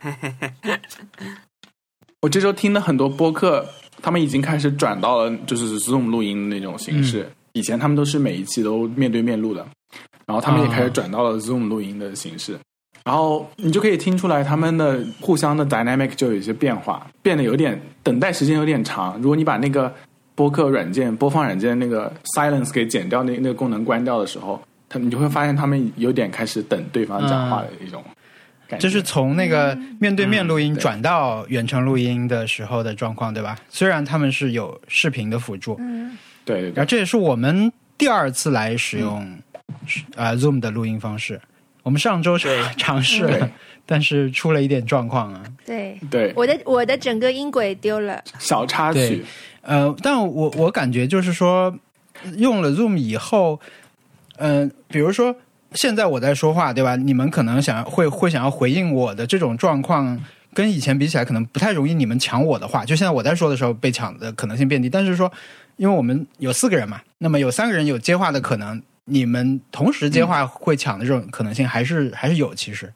我这周听了很多播客，他们已经开始转到了就是 Zoom 录音的那种形式。以前他们都是每一期都面对面录的，然后他们也开始转到了 Zoom 录音的形式。然后你就可以听出来他们的互相的 dynamic 就有一些变化，变得有点等待时间有点长。如果你把那个播客软件播放软件那个 silence 给剪掉，那那个功能关掉的时候，他你就会发现他们有点开始等对方讲话的一种。就是从那个面对面录音转到远程录音的时候的状况，对吧？虽然他们是有视频的辅助，嗯，对。然后这也是我们第二次来使用啊 Zoom 的录音方式。我们上周尝 尝试了，但是出了一点状况啊。对对，我的我的整个音轨丢了，小插曲。呃，但我我感觉就是说，用了 Zoom 以后，嗯，比如说。现在我在说话，对吧？你们可能想会会想要回应我的这种状况，跟以前比起来，可能不太容易。你们抢我的话，就现在我在说的时候被抢的可能性变低。但是说，因为我们有四个人嘛，那么有三个人有接话的可能，你们同时接话会抢的这种可能性还是还是有。其实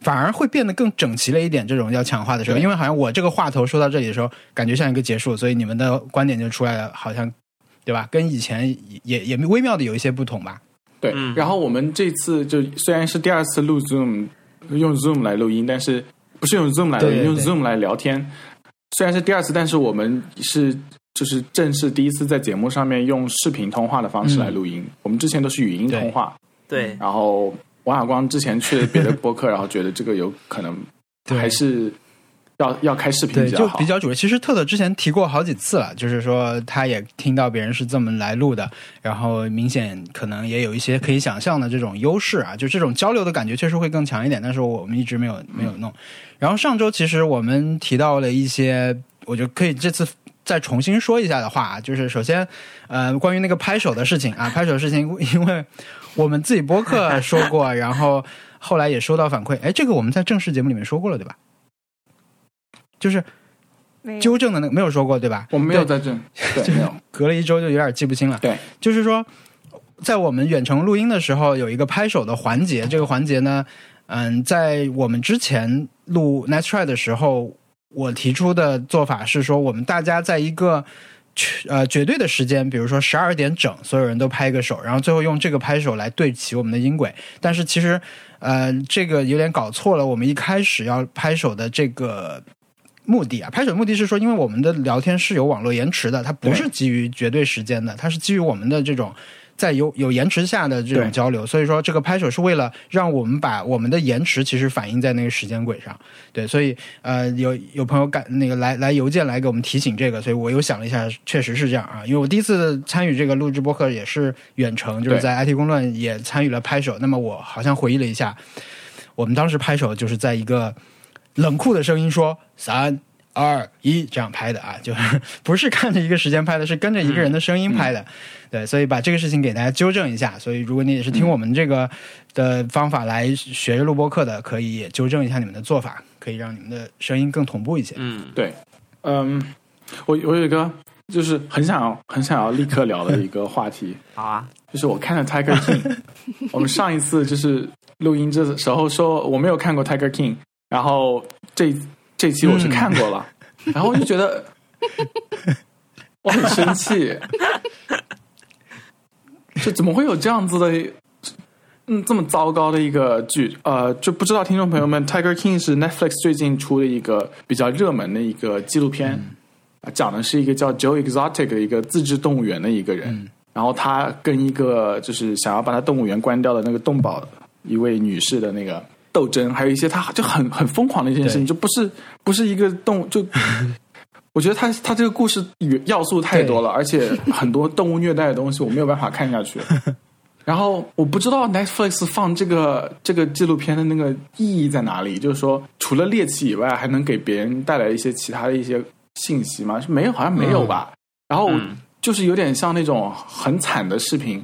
反而会变得更整齐了一点。这种要抢话的时候，因为好像我这个话头说到这里的时候，感觉像一个结束，所以你们的观点就出来了，好像对吧？跟以前也也微妙的有一些不同吧。对，然后我们这次就虽然是第二次录 Zoom，用 Zoom 来录音，但是不是用 Zoom 来录音，用 Zoom 来聊天。虽然是第二次，但是我们是就是正式第一次在节目上面用视频通话的方式来录音。我们之前都是语音通话。对。然后王小光之前去了别的播客，然后觉得这个有可能还是。要要开视频对，就比较主要。其实特特之前提过好几次了，就是说他也听到别人是这么来录的，然后明显可能也有一些可以想象的这种优势啊，就这种交流的感觉确实会更强一点。但是我们一直没有没有弄。然后上周其实我们提到了一些，我就可以这次再重新说一下的话，就是首先呃，关于那个拍手的事情啊，拍手的事情，因为我们自己播客说过，然后后来也收到反馈，哎，这个我们在正式节目里面说过了，对吧？就是纠正的那个没有说过对吧？我们没有在这，没有。隔了一周就有点记不清了。对，就是说，在我们远程录音的时候，有一个拍手的环节。这个环节呢，嗯，在我们之前录 Nice Try 的时候，我提出的做法是说，我们大家在一个呃绝对的时间，比如说十二点整，所有人都拍一个手，然后最后用这个拍手来对齐我们的音轨。但是其实呃，这个有点搞错了。我们一开始要拍手的这个。目的啊，拍手目的是说，因为我们的聊天是有网络延迟的，它不是基于绝对时间的，它是基于我们的这种在有有延迟下的这种交流。所以说，这个拍手是为了让我们把我们的延迟其实反映在那个时间轨上。对，所以呃，有有朋友感那个来来邮件来给我们提醒这个，所以我又想了一下，确实是这样啊。因为我第一次参与这个录制播客也是远程，就是在 IT 公论也参与了拍手。那么我好像回忆了一下，我们当时拍手就是在一个。冷酷的声音说：“三二一，这样拍的啊，就不是看着一个时间拍的，是跟着一个人的声音拍的。对，所以把这个事情给大家纠正一下。所以，如果你也是听我们这个的方法来学着录播课的，可以纠正一下你们的做法，可以让你们的声音更同步一些。嗯，对，嗯，我我有一个就是很想要很想要立刻聊的一个话题。好啊，就是我看了 Tiger King，我们上一次就是录音这时候说我没有看过 Tiger King。然后这这期我是看过了，然后我就觉得我很生气，这怎么会有这样子的，嗯，这么糟糕的一个剧？呃，就不知道听众朋友们，《Tiger King》是 Netflix 最近出的一个比较热门的一个纪录片，讲的是一个叫 Joe Exotic 的一个自制动物园的一个人，然后他跟一个就是想要把他动物园关掉的那个动保一位女士的那个。斗争，还有一些他就很很疯狂的一件事情，就不是不是一个动物就，我觉得他他这个故事要素太多了，而且很多动物虐待的东西我没有办法看下去。然后我不知道 Netflix 放这个这个纪录片的那个意义在哪里，就是说除了猎奇以外，还能给别人带来一些其他的一些信息吗？没有，好像没有吧。然后就是有点像那种很惨的视频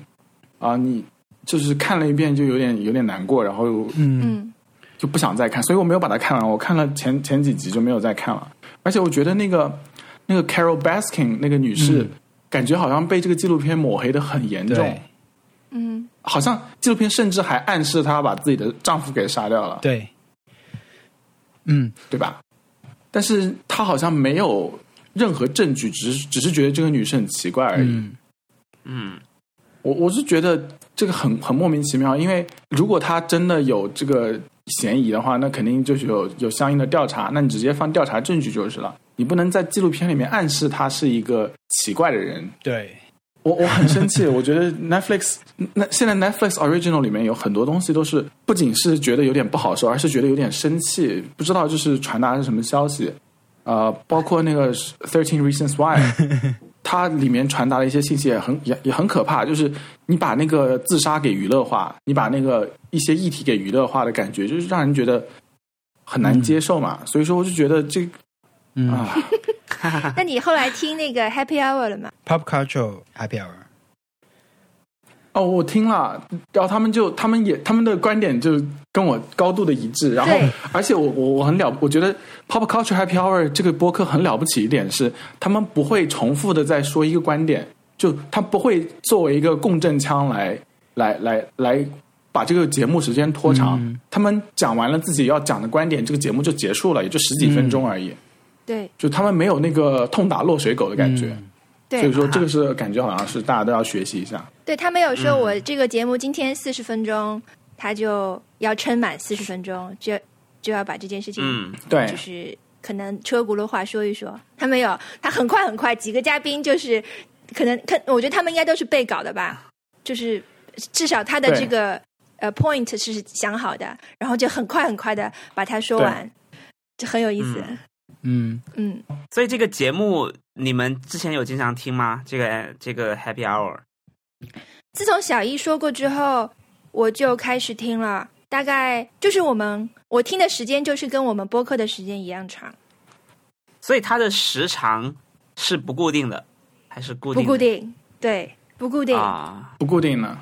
啊，你就是看了一遍就有点有点难过，然后嗯。就不想再看，所以我没有把它看完。我看了前前几集就没有再看了。而且我觉得那个那个 Carol Baskin 那个女士，感觉好像被这个纪录片抹黑的很严重。嗯，好像纪录片甚至还暗示她把自己的丈夫给杀掉了。对，嗯对吧？但是她好像没有任何证据，只是只是觉得这个女士很奇怪而已。嗯嗯我我是觉得这个很很莫名其妙，因为如果她真的有这个嫌疑的话，那肯定就是有有相应的调查，那你直接放调查证据就是了。你不能在纪录片里面暗示他是一个奇怪的人。对，我我很生气，我觉得 Netflix 那现在 Netflix Original 里面有很多东西都是不仅是觉得有点不好受，而是觉得有点生气，不知道就是传达是什么消息。呃，包括那个 Thirteen Reasons Why，它里面传达的一些信息也很也也很可怕，就是你把那个自杀给娱乐化，你把那个一些议题给娱乐化的感觉，就是让人觉得很难接受嘛。所以说，我就觉得这嗯啊，那你后来听那个 Happy Hour 了吗？，Pop Culture Happy Hour，哦，我听了，然后他们就他们也他们的观点就跟我高度的一致，然后而且我我我很了，我觉得 Pop Culture Happy Hour 这个播客很了不起一点是，他们不会重复的在说一个观点，就他不会作为一个共振腔来来来来把这个节目时间拖长，嗯。他们讲完了自己要讲的观点，这个节目就结束了，也就十几分钟而已，对就他们没有那个痛打落水狗的感觉，嗯。对所以说这个是感觉好像是大家都要学习一下。对，他没有说我这个节目今天四十分钟，他就要撑满四十分钟，就就要把这件事情嗯对，就是可能车轱辘话说一说，他没有，他很快很快，几个嘉宾就是可能看，我觉得他们应该都是背稿的吧，就是至少他的这个呃 point 是想好的，然后就很快很快的把它说完，就很有意思。嗯。嗯，所以这个节目你们之前有经常听吗？这个这个 Happy Hour，自从小一说过之后，我就开始听了，大概就是我们我听的时间就是跟我们播客的时间一样长，所以它的时长是不固定的，还是固定不？固定，对，不固定。啊不固定呢。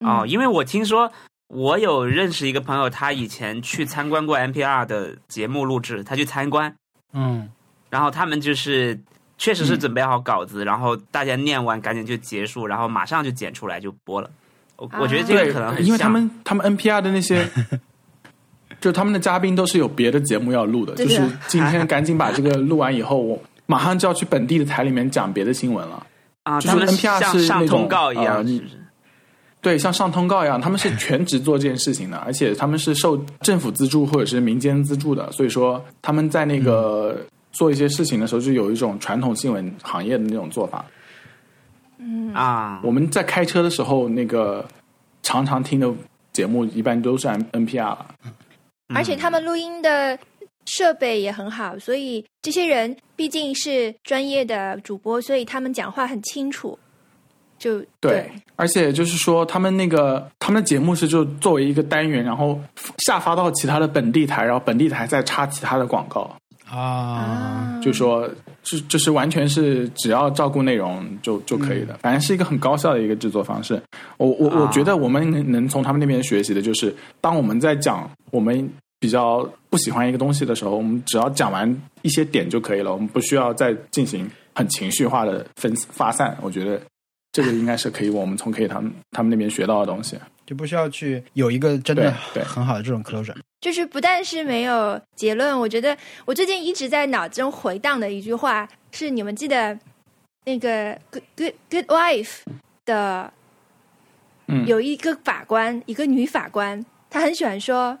哦，嗯因为我听说我有认识一个朋友，他以前去参观过 NPR 的节目录制，他去参观，嗯然后他们就是确实是嗯准备好稿子，然后大家念完赶紧就结束，然后马上就剪出来就播了。我我觉得这个可能很，因为他们他们 NPR 的那些，就他们的嘉宾都是有别的节目要录的，就是今天赶紧把这个录完以后，我马上就要去本地的台里面讲别的新闻了。啊，就是 NPR 是像上通告一样，呃是不是？对，像上通告一样，他们是全职做这件事情的，而且他们是受政府资助或者是民间资助的，所以说他们在那个做一些事情的时候，就有一种传统新闻行业的那种做法。嗯啊，我们在开车的时候，那个常常听的节目一般都是 N NPR 了。而且他们录音的设备也很好，所以这些人毕竟是专业的主播，所以他们讲话很清楚。就对，而且就是说，他们那个他们的节目是就作为一个单元，然后下发到其他的本地台，然后本地台再插其他的广告，啊，啊，就说就就是完全是只要照顾内容就就可以的，反正是一个很高效的一个制作方式。我我我啊觉得我们能能从他们那边学习的就是，当我们在讲我们比较不喜欢一个东西的时候，我们只要讲完一些点就可以了，我们不需要再进行很情绪化的分发散。我觉得这个应该是可以我们从可以他们他们那边学到的东西。就不需要去有一个真的很好的这种 closure。就是不但是没有结论，我觉得我最近一直在脑中回荡的一句话是：你们记得那个《Good Good Good Wife》的嗯，有一个法官，一个女法官，她很喜欢说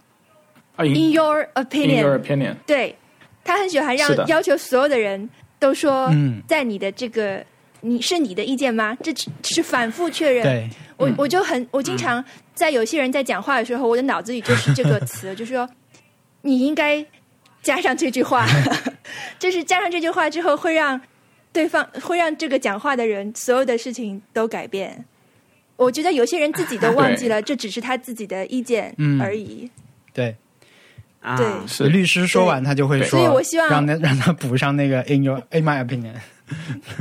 啊 “in your in opinion”，your opinion，对，她很喜欢让要求所有的人都说嗯，在你的这个。你是你的意见吗？这只是反复确认。对，我嗯我就很，我经常在有些人在讲话的时候，我的脑子里就是这个词，就是说你应该加上这句话，就是加上这句话之后，会让对方会让这个讲话的人所有的事情都改变。我觉得有些人自己都忘记了，这只是他自己的意见嗯而已。对，啊对是律师说完他就会说，所以我希望让他让他补上那个 in your in my opinion。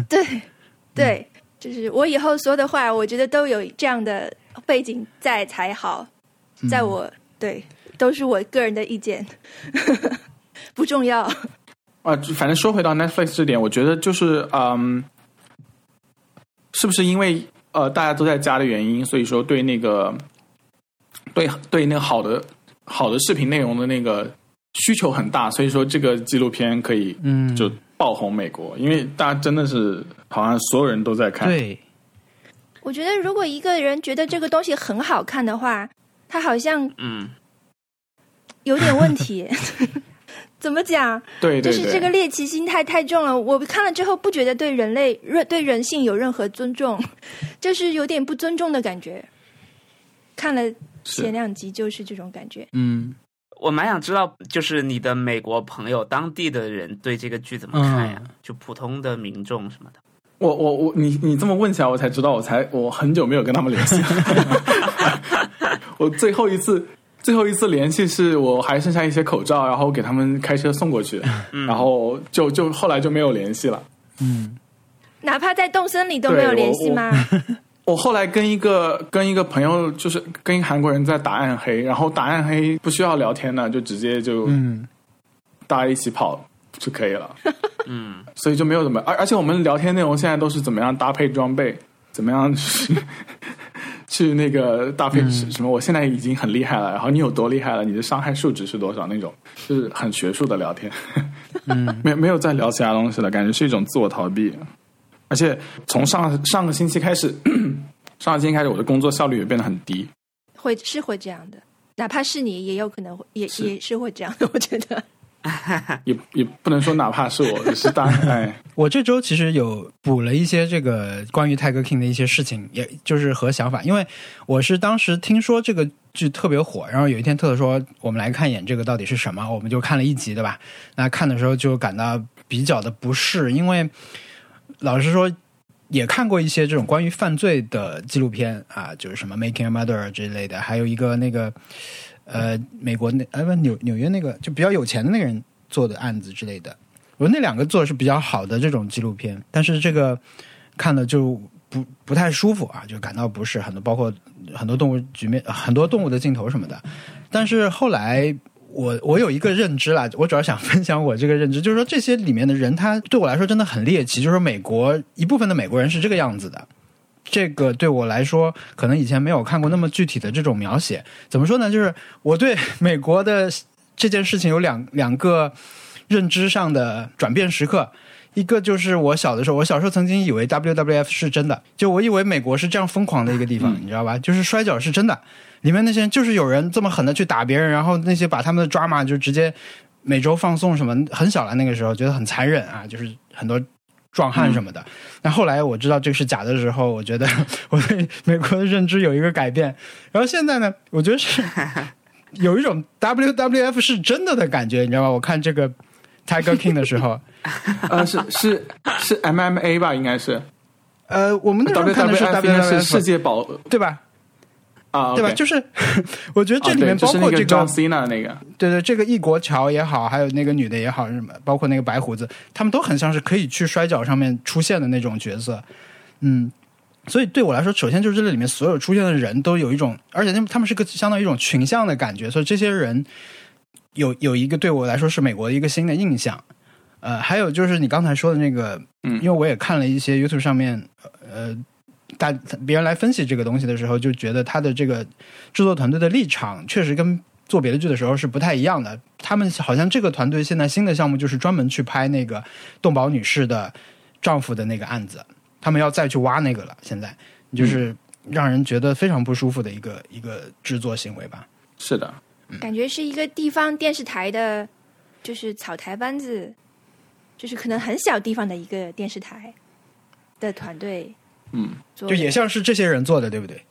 对，对，就是我以后说的话，我觉得都有这样的背景在才好。在我、对，都是我个人的意见，不重要。啊，反正说回到 Netflix 这点，我觉得就是嗯，是不是因为呃大家都在家的原因，所以说对那个对对那个好的好的视频内容的那个需求很大，所以说这个纪录片可以嗯，就爆红美国，因为大家真的是好像所有人都在看。对，我觉得如果一个人觉得这个东西很好看的话，他好像嗯，有点问题。怎么讲？对对对，就是这个猎奇心态太重了。我看了之后不觉得对人类、对人性有任何尊重，就是有点不尊重的感觉。看了是前两集就是这种感觉。嗯，我蛮想知道，就是你的美国朋友、当地的人对这个剧怎么看呀？就普通的民众什么的。我我我，你你这么问起来，我才知道，我才我很久没有跟他们联系了。我最后一次最后一次联系是我还剩下一些口罩，然后给他们开车送过去，然后就就后来就没有联系了。嗯哪怕在动森里都没有联系吗？我后来跟一个跟一个朋友，就是跟一个韩国人在打暗黑，然后打暗黑不需要聊天的，就直接就嗯，大家一起跑就可以了。嗯，所以就没有怎么，而而且我们聊天内容现在都是怎么样搭配装备，怎么样去 去那个搭配什么？我现在已经很厉害了，然后你有多厉害了？你的伤害数值是多少？那种就是很学术的聊天，嗯，没没有再聊其他东西了，感觉是一种自我逃避。而且从上上个星期开始，上个星期开始，我的工作效率也变得很低。会是会这样的，哪怕是你，也有可能会也是也是会这样的。我觉得 也也不能说哪怕是我，只是当然，哎，我这周其实有补了一些这个关于泰戈 King 的一些事情，也就是和想法，因为我是当时听说这个剧特别火，然后有一天特特说我们来看一眼这个到底是什么，我们就看了一集，对吧？那看的时候就感到比较的不适，因为老实说。也看过一些这种关于犯罪的纪录片啊，就是什么《Making a Murder》之类的，还有一个那个呃美国那呃不纽纽约那个就比较有钱的那个人做的案子之类的。我那两个做是比较好的这种纪录片，但是这个看了就不不太舒服啊，就感到不适。很多包括很多动物局面，很多动物的镜头什么的。但是后来我我有一个认知啦，我主要想分享我这个认知，就是说这些里面的人，他对我来说真的很猎奇。就是说美国一部分的美国人是这个样子的，这个对我来说，可能以前没有看过那么具体的这种描写。怎么说呢？就是我对美国的这件事情有两两个认知上的转变时刻。一个就是我小的时候，我小时候曾经以为 WWF 是真的，就我以为美国是这样疯狂的一个地方，你知道吧？就是摔跤是真的，里面那些人就是有人这么狠的去打别人，然后那些把他们的 drama 就直接每周放送什么，很小了那个时候觉得很残忍啊，就是很多壮汉什么的。那、后来我知道这个是假的时候，我觉得我对美国的认知有一个改变。然后现在呢，我觉得是 有一种 WWF 是真的的感觉，你知道吗？我看这个 Tiger King 的时候。呃，是是是 MMA 吧，应该是呃，我们那时候看的是 WWF 世界保对吧？啊，对吧？就是 我觉得这里面包括这个 John Cena 那个，对对，这个异国桥也好，还有那个女的也好，什么，包括那个白胡子，他们都很像是可以去摔跤上面出现的那种角色。嗯，所以对我来说，首先就是这里面所有出现的人都有一种，而且他们他们是个相当于一种群像的感觉，所以这些人有有一个对我来说是美国的一个新的印象。呃，还有就是你刚才说的那个，嗯因为我也看了一些 YouTube 上面，呃，大别人来分析这个东西的时候，就觉得他的这个制作团队的立场确实跟做别的剧的时候是不太一样的。他们好像这个团队现在新的项目就是专门去拍那个动保女士的丈夫的那个案子，他们要再去挖那个了。现在就是让人觉得非常不舒服的一个一个制作行为吧。是的，感觉是一个地方电视台的，就是草台班子，就是可能很小地方的一个电视台的团队嗯，就也像是这些人做的，对不对？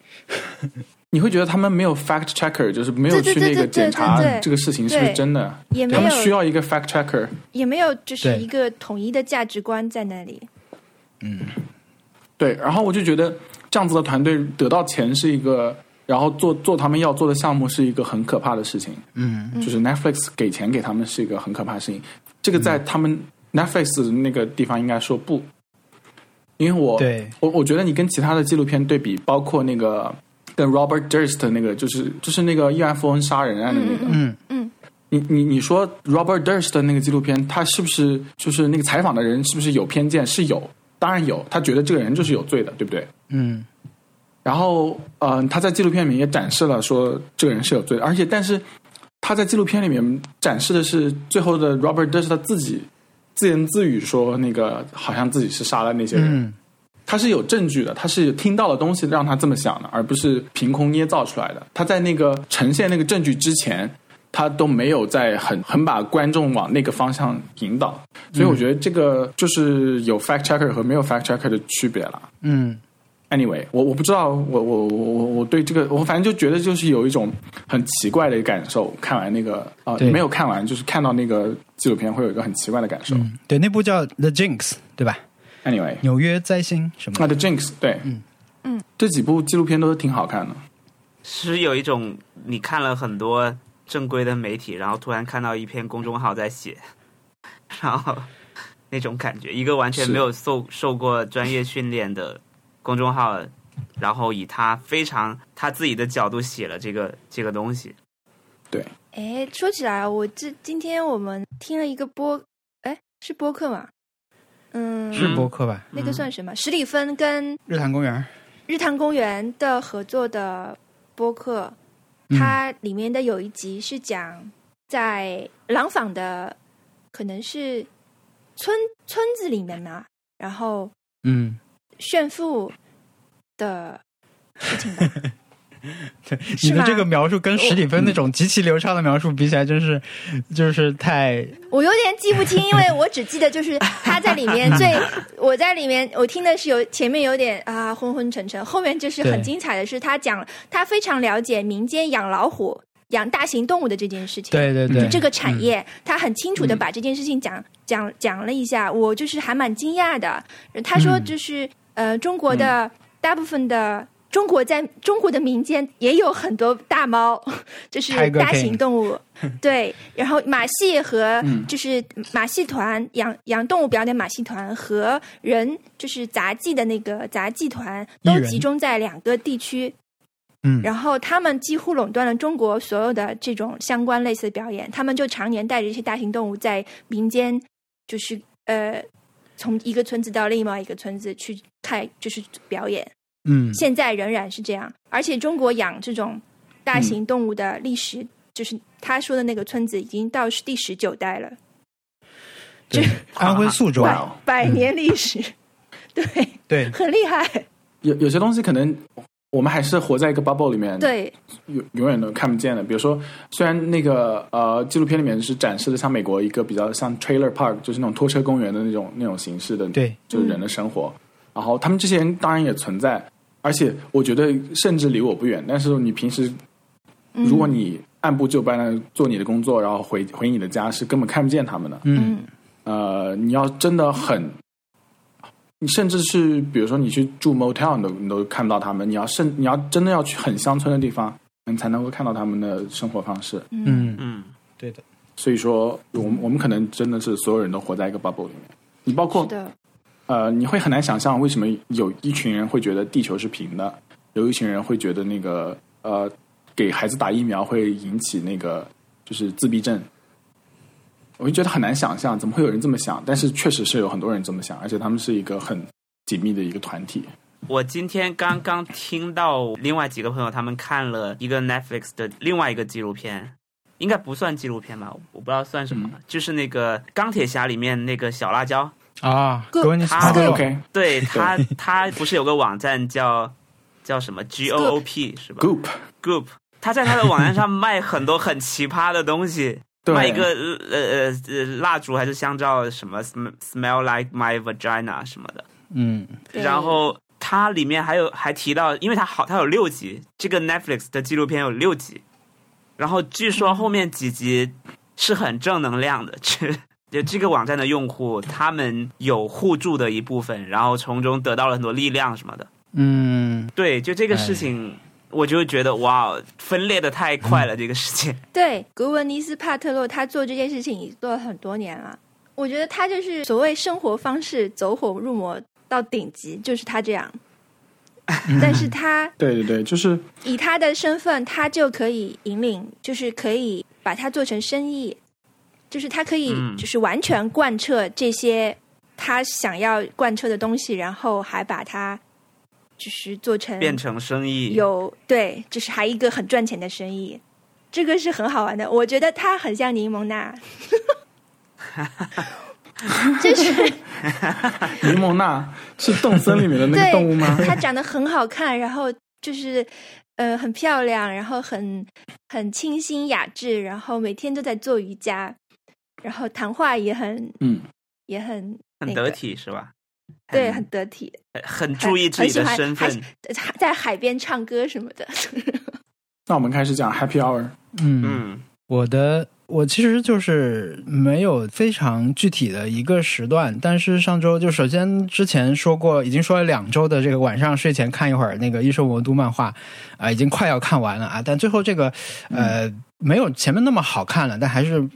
你会觉得他们没有 fact checker，就是没有去那个检查这个事情是不是真的，也没他们需要一个 fact checker。也没有就是一个统一的价值观在那里。嗯对，然后我就觉得这样子的团队得到钱是一个，然后做做他们要做的项目是一个很可怕的事情。嗯就是 Netflix 给钱给他们是一个很可怕的事情。这个在他们 Netflix 那个地方应该说不，因为我对。我我觉得你跟其他的纪录片对比，包括那个跟 Robert Durst 那个，就是就是那个亿万富翁杀人案的那个，嗯嗯，你你你说 Robert Durst 的那个纪录片，他是不是就是那个采访的人是不是有偏见？是有，当然有，他觉得这个人就是有罪的，对不对？嗯。然后，嗯、他在纪录片里面也展示了说这个人是有罪的，而且但是他在纪录片里面展示的是最后的 Robert Durst 他自己自言自语说，那个好像自己是杀了那些人。嗯他是有证据的，他是听到了东西让他这么想的，而不是凭空捏造出来的。他在那个呈现那个证据之前，他都没有在很很把观众往那个方向引导。所以我觉得这个就是有 fact checker 和没有 fact checker 的区别了。嗯 Anyway，我我不知道，我我我我我对这个，我反正就觉得就是有一种很奇怪的感受。看完那个啊、对没有看完，就是看到那个纪录片会有一个很奇怪的感受。嗯，对，那部叫《The Jinx》，对吧？Anyway，纽约灾星什么那的。The Jinx，对，嗯嗯，这几部纪录片都是挺好看的。是有一种你看了很多正规的媒体，然后突然看到一篇公众号在写，然后 那种感觉，一个完全没有受受过专业训练的公众号，然后以他非常他自己的角度写了这个这个东西。对哎，说起来，我这今天我们听了一个播，哎，是播客吗？嗯，是播客吧？那个算什么？十里芬跟日坛公园。日坛公园的合作的播客，嗯它里面的有一集是讲在廊坊的，可能是村村子里面嘛，然后嗯，炫富的事情 吧。你的这个描述跟史蒂芬那种极其流畅的描述比起来，真是 就是太我有点记不清，因为我只记得就是他在里面最，我在里面我听的是有前面有点啊昏昏沉沉，后面就是很精彩的是他讲他非常了解民间养老虎、养大型动物的这件事情。对对对，这个产业，他很清楚的把这件事情讲讲讲了一下，我就是还蛮惊讶的。他说，嗯。就是、呃，中国的大部分的中国在中国的民间也有很多大猫，就是大型动物，对。然后马戏和嗯就是马戏团养养动物表演马戏团和人就是杂技的那个杂技团都集中在两个地区。嗯然后他们几乎垄断了中国所有的这种相关类似的表演，他们就常年带着一些大型动物在民间，就是呃，从一个村子到另外一个村子去看，就是表演。嗯。现在仍然是这样，而且中国养这种大型动物的历史，就是他说的那个村子已经到第十九代了，这安徽宿州，百年历史，对，对。很厉害，有有些东西可能我们还是活在一个 bubble 里面，，对，永永远都看不见的。比如说，虽然那个呃纪录片里面是展示的像美国一个比较像 trailer park，就是那种拖车公园的那种那种形式的，对，就是人的生活。然后他们这些人当然也存在，而且我觉得甚至离我不远。但是你平时嗯如果你按部就班的做你的工作，然后回回你的家，是根本看不见他们的。嗯嗯呃，你要真的很，你甚至是比如说你去住 motel，你都你都看不到他们。你要甚你要真的要去很乡村的地方，你才能够看到他们的生活方式。嗯，嗯，对的，所以说，我们我们可能真的是所有人都活在一个 bubble 里面。你包括，呃，你会很难想象为什么有一群人会觉得地球是平的，有一群人会觉得那个呃，给孩子打疫苗会引起那个就是自闭症。我就觉得很难想象，怎么会有人这么想？但是确实是有很多人这么想，而且他们是一个很紧密的一个团体。我今天刚刚听到另外几个朋友他们看了一个 Netflix 的另外一个纪录片，应该不算纪录片吧？我不知道算什么，就是那个钢铁侠里面那个小辣椒。啊，他帕特洛 OK 对他，他不是有个网站叫叫什么 G O O P 是吧 Goop，？Goop，他在他的网站上卖很多很奇葩的东西，对卖一个呃呃呃蜡烛还是香皂什么 sm- smell like my vagina 什么的，嗯。对。然后它里面还有还提到，因为它好，它有六集，这个 Netflix 的纪录片有六集，然后据说后面几集是很正能量的，这就这个网站的用户他们有互助的一部分，然后从中得到了很多力量什么的。嗯，对，就这个事情，我就觉得哇，分裂的太快了，这个世界。对，格文尼斯·帕特洛他做这件事情已经做了很多年了。我觉得他就是所谓生活方式走火入魔到顶级，就是他这样。但是他对对对，就是以他的身份，他就可以引领，就是可以把它做成生意，就是他可以嗯就是完全贯彻这些他想要贯彻的东西，然后还把它就是做成变成生意，有对，就是还一个很赚钱的生意。这个是很好玩的，我觉得它很像柠檬娜，就是 柠檬娜是动森里面的那个动物吗？它长得很好看，然后就是呃很漂亮，然后很很清新雅致，然后每天都在做瑜伽，然后谈话也很嗯，也很很那个得体是吧？对，很得体，很注意自己的身份在海边唱歌什么的。那我们开始讲 Happy Hour。嗯，嗯我的我其实就是没有非常具体的一个时段，但是上周就首先之前说过，已经说了两周的这个晚上睡前看一会儿那个《异兽魔都》漫画啊、已经快要看完了啊，但最后这个呃、没有前面那么好看了，但还是。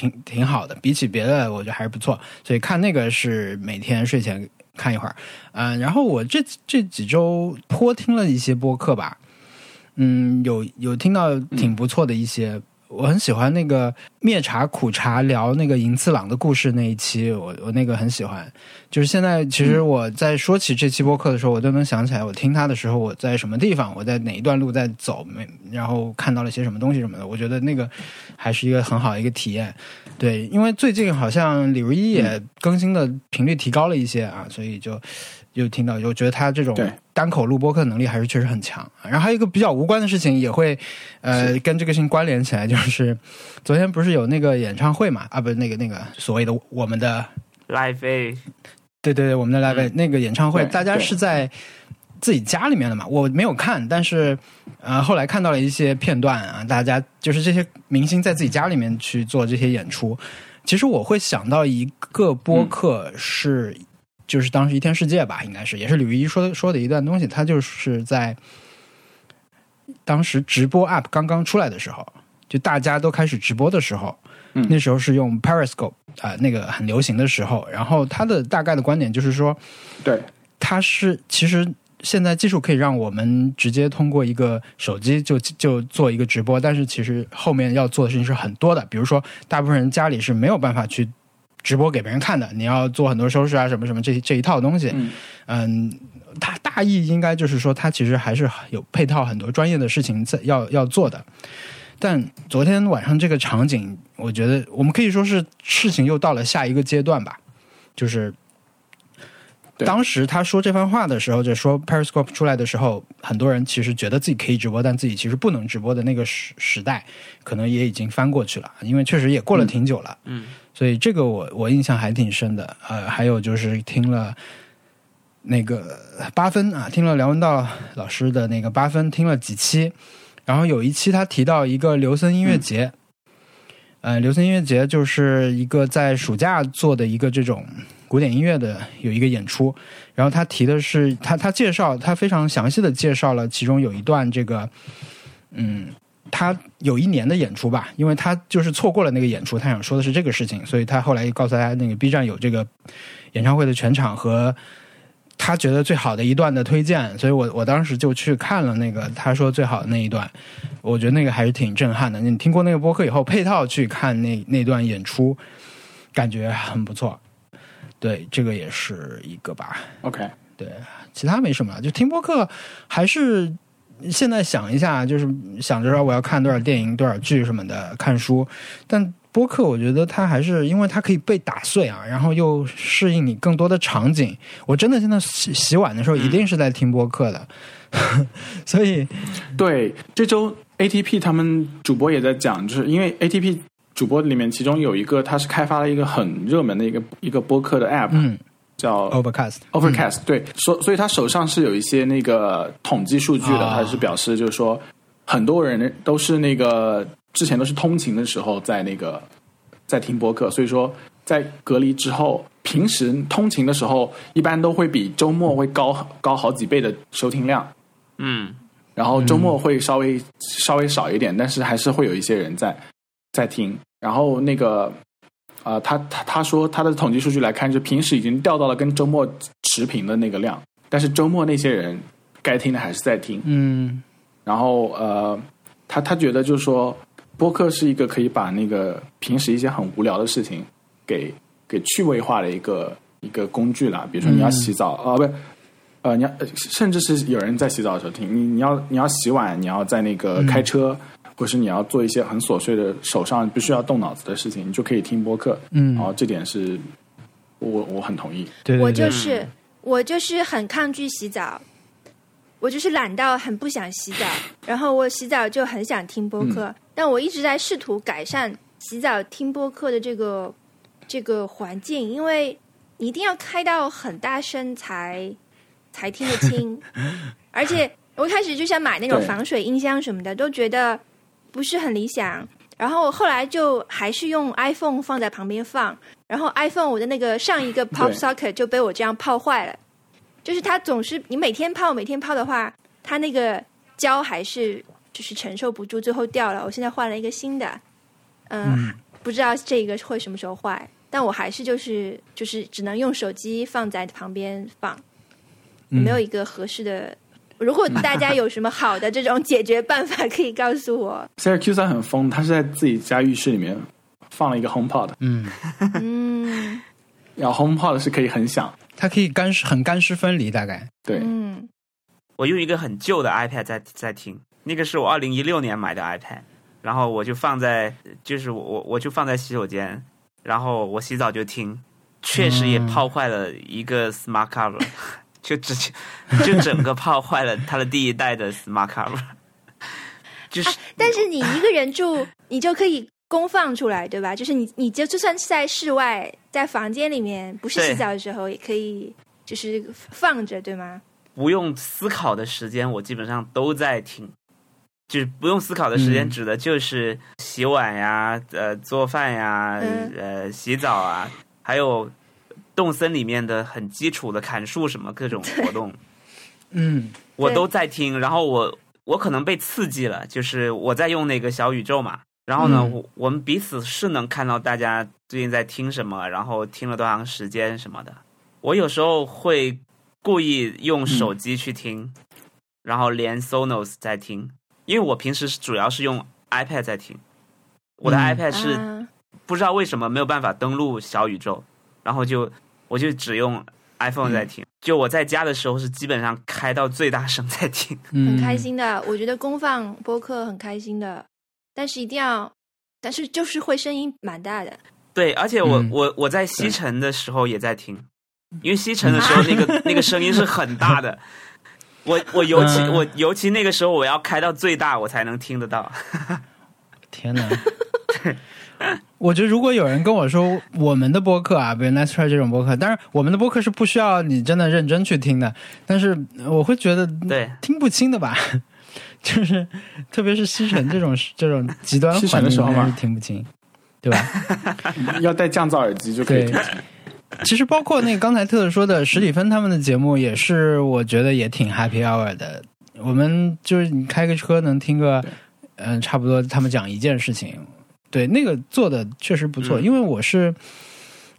挺挺好的，比起别的，我觉得还是不错。所以看那个是每天睡前看一会儿，嗯、然后我这这几周颇听了一些播客吧，嗯，有有听到挺不错的一些，我很喜欢那个灭茶苦茶聊那个银次郎的故事那一期，我我那个很喜欢。就是现在，其实我在说起这期播客的时候，我都能想起来，我听他的时候我在什么地方，我在哪一段路在走，没然后看到了些什么东西什么的。我觉得那个还是一个很好的一个体验。对，因为最近好像李如一也更新的频率提高了一些啊，所以就就听到，就觉得他这种单口录播客能力还是确实很强。然后还有一个比较无关的事情，也会呃跟这个事情关联起来，就是昨天不是有那个演唱会嘛？啊，不是那个那个所谓的我们的，Live A，对对对，我们的 live、那个演唱会，大家是在自己家里面的嘛？我没有看，但是呃，后来看到了一些片段啊，大家就是这些明星在自己家里面去做这些演出。其实我会想到一个播客是，就是当时一天世界吧，应该是也是吕一说说的一段东西，他就是在当时直播 app 刚刚出来的时候，就大家都开始直播的时候，嗯。那时候是用 Periscope 啊、那个很流行的时候，然后他的大概的观点就是说，对，他是其实现在技术可以让我们直接通过一个手机就就做一个直播，但是其实后面要做的事情是很多的，比如说大部分人家里是没有办法去直播给别人看的，你要做很多收视啊什么什么这这一套东西，嗯。嗯，它大意应该就是说，它其实还是有配套很多专业的事情在要要做的。但昨天晚上这个场景，我觉得我们可以说是事情又到了下一个阶段吧，就是当时他说这番话的时候，就说 Periscope 出来的时候，很多人其实觉得自己可以直播，但自己其实不能直播的那个时时代，可能也已经翻过去了，因为确实也过了挺久了。嗯，所以这个我我印象还挺深的。呃，还有就是听了那个八分啊，听了梁文道老师的那个八分，听了几期，然后有一期他提到一个刘森音乐节。呃，刘森音乐节就是一个在暑假做的一个这种古典音乐的有一个演出，然后他提的是他他介绍他非常详细的介绍了其中有一段这个，嗯，他有一年的演出吧，因为他就是错过了那个演出，他想说的是这个事情，所以他后来告诉大家，那个 B 站有这个演唱会的全场和他觉得最好的一段的推荐，所以我我当时就去看了那个他说最好的那一段，我觉得那个还是挺震撼的。你听过那个播客以后，配套去看那那段演出，感觉很不错。对，这个也是一个吧。OK，对其他没什么了，就听播客还是现在想一下，就是想着说我要看多少电影、多少剧什么的，看书。但播客我觉得它还是因为它可以被打碎啊，然后又适应你更多的场景。我真的现在洗洗碗的时候一定是在听播客的，所以对，这周 ATP 他们主播也在讲，就是因为 ATP 主播里面其中有一个，他是开发了一个很热门的一个一个播客的 App，、嗯叫，Overcast，Overcast，、对，所所以他手上是有一些那个统计数据的，啊。他是表示就是说，很多人都是那个之前都是通勤的时候在那个在听播客，所以说在隔离之后，平时通勤的时候一般都会比周末会高高好几倍的收听量，嗯。然后周末会稍微、稍微少一点，但是还是会有一些人在在听。然后那个呃，他他他说他的统计数据来看，就平时已经掉到了跟周末持平的那个量，但是周末那些人该听的还是在听。嗯然后呃，他他觉得就是说，播客是一个可以把那个平时一些很无聊的事情给给趣味化的一个一个工具啦。比如说你要洗澡啊、不是。呃，你要呃甚至是有人在洗澡的时候听，你你要你要洗碗，你要在那个开车，或是你要做一些很琐碎的手上必须要动脑子的事情，你就可以听播客。嗯。然后这点是我我很同意。对对对，我就是我就是很抗拒洗澡，我就是懒到很不想洗澡，然后我洗澡就很想听播客，但我一直在试图改善洗澡听播客的这个这个环境，因为你一定要开到很大声才才听得清，而且我一开始就想买那种防水音箱什么的，都觉得不是很理想。然后后来就还是用 iPhone 放在旁边放，然后 iPhone 我的那个上一个 Pop Socket 就被我这样泡坏了，就是它总是你每天泡每天泡的话，它那个胶还是就是承受不住，最后掉了。我现在换了一个新的，嗯，不知道这个会什么时候坏，但我还是就是就是只能用手机放在旁边放，嗯没有一个合适的。如果大家有什么好的这种解决办法，可以告诉我。Syracuse 三很疯，他是在自己家浴室里面放了一个 HomePod，嗯，嗯。然后 HomePod 是可以很响，它可以干湿很干湿分离，大概。对，嗯，我用一个很旧的 iPad 在在听，那个是我二零一六年买的 iPad，然后我就放在，就是我我我就放在洗手间，然后我洗澡就听，确实也泡坏了一个 Smart Cover，、就直接就整个泡坏了他的第一代的 Smart Cover，就是但是你一个人住，你就可以公放出来，对吧？就是你，你就就算是在室外，在房间里面，不是洗澡的时候，也可以就是放着，对吗？不用思考的时间，我基本上都在听。就是不用思考的时间，嗯指的就是洗碗呀、呃做饭呀、嗯呃洗澡啊，还有动森里面的很基础的砍树什么各种活动，嗯我都在听。然后我我可能被刺激了，就是我在用那个小宇宙嘛。然后呢，嗯我我们彼此是能看到大家最近在听什么，然后听了多长时间什么的。我有时候会故意用手机去听，然后连 Sonos 在听，因为我平时主要是用 iPad 在听。我的嗯 iPad 是啊不知道为什么没有办法登录小宇宙，然后就我就只用 iPhone 在听。就我在家的时候是基本上开到最大声在听。嗯，很开心的。我觉得公放播客很开心的，但是一定要，但是就是会声音蛮大的。对，而且我、嗯我我在吸尘的时候也在听，因为吸尘的时候那个 那个声音是很大的。我我尤其嗯我尤其那个时候我要开到最大，我才能听得到。天哪！我觉得如果有人跟我说我们的播客啊，比如 Nice Try 这种播客，但是我们的播客是不需要你真的认真去听的，但是我会觉得对，听不清的吧，就是特别是吸尘这种 这种极端环的时候是听不清，对吧？要戴降噪耳机就可以听清。其实包括那个刚才特特说的史蒂芬他们的节目，也是我觉得也挺 happy hour 的。我们就是你开个车能听个，嗯、差不多他们讲一件事情，对，那个做的确实不错。嗯因为我是，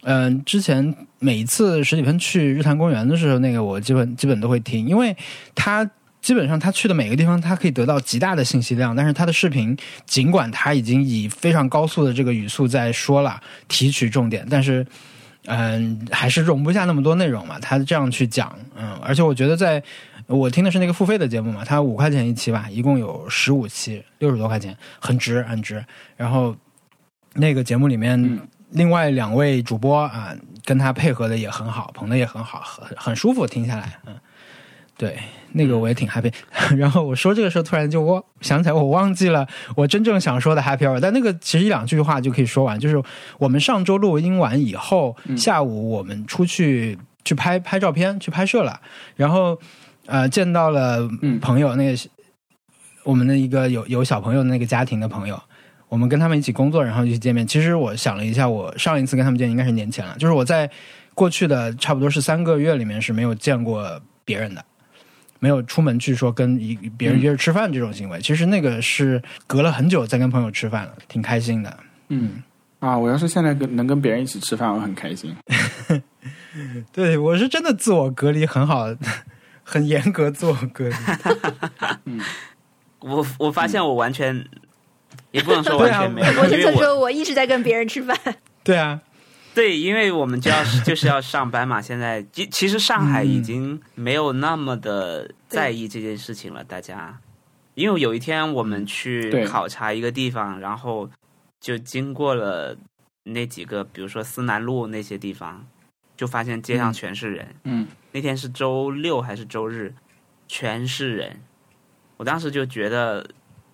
嗯、之前每一次史蒂芬去日坛公园的时候，那个我基本基本都会听，因为他。基本上他去的每个地方，他可以得到极大的信息量，但是他的视频，尽管他已经以非常高速的这个语速在说了，提取重点，但是嗯，还是容不下那么多内容嘛。他这样去讲，嗯，而且我觉得在我听的是那个付费的节目嘛，它五块钱一期吧，一共有十五期，六十多块钱，很值，很值。然后那个节目里面，嗯另外两位主播啊，跟他配合的也很好，捧的也很好，很很舒服，听下来，嗯，对，那个我也挺 happy。然后我说这个时候，突然就我想起来，我忘记了我真正想说的 happy hour，但那个其实一两句话就可以说完，就是我们上周录音完以后，嗯下午我们出去去拍拍照片，去拍摄了，然后呃见到了嗯朋友，那个我们的一个有有小朋友的那个家庭的朋友。我们跟他们一起工作，然后一起见面。其实我想了一下，我上一次跟他们见应该是年前了，就是我在过去的差不多是三个月里面是没有见过别人的，没有出门去说跟一别人约着吃饭这种行为。其实那个是隔了很久再跟朋友吃饭了，挺开心的。嗯啊，我要是现在跟能跟别人一起吃饭，我很开心。对我是真的自我隔离很好，很严格自我隔离。我我发现我完全、也不能说完全没有，我是说我一直在跟别人吃饭，对啊，对，因为我们就要 就是要上班嘛。现在其其实上海已经没有那么的在意这件事情了，大家。因为有一天我们去考察一个地方，然后就经过了那几个，比如说思南路那些地方，就发现街上嗯全是人。嗯。那天是周六还是周日，全是人。我当时就觉得，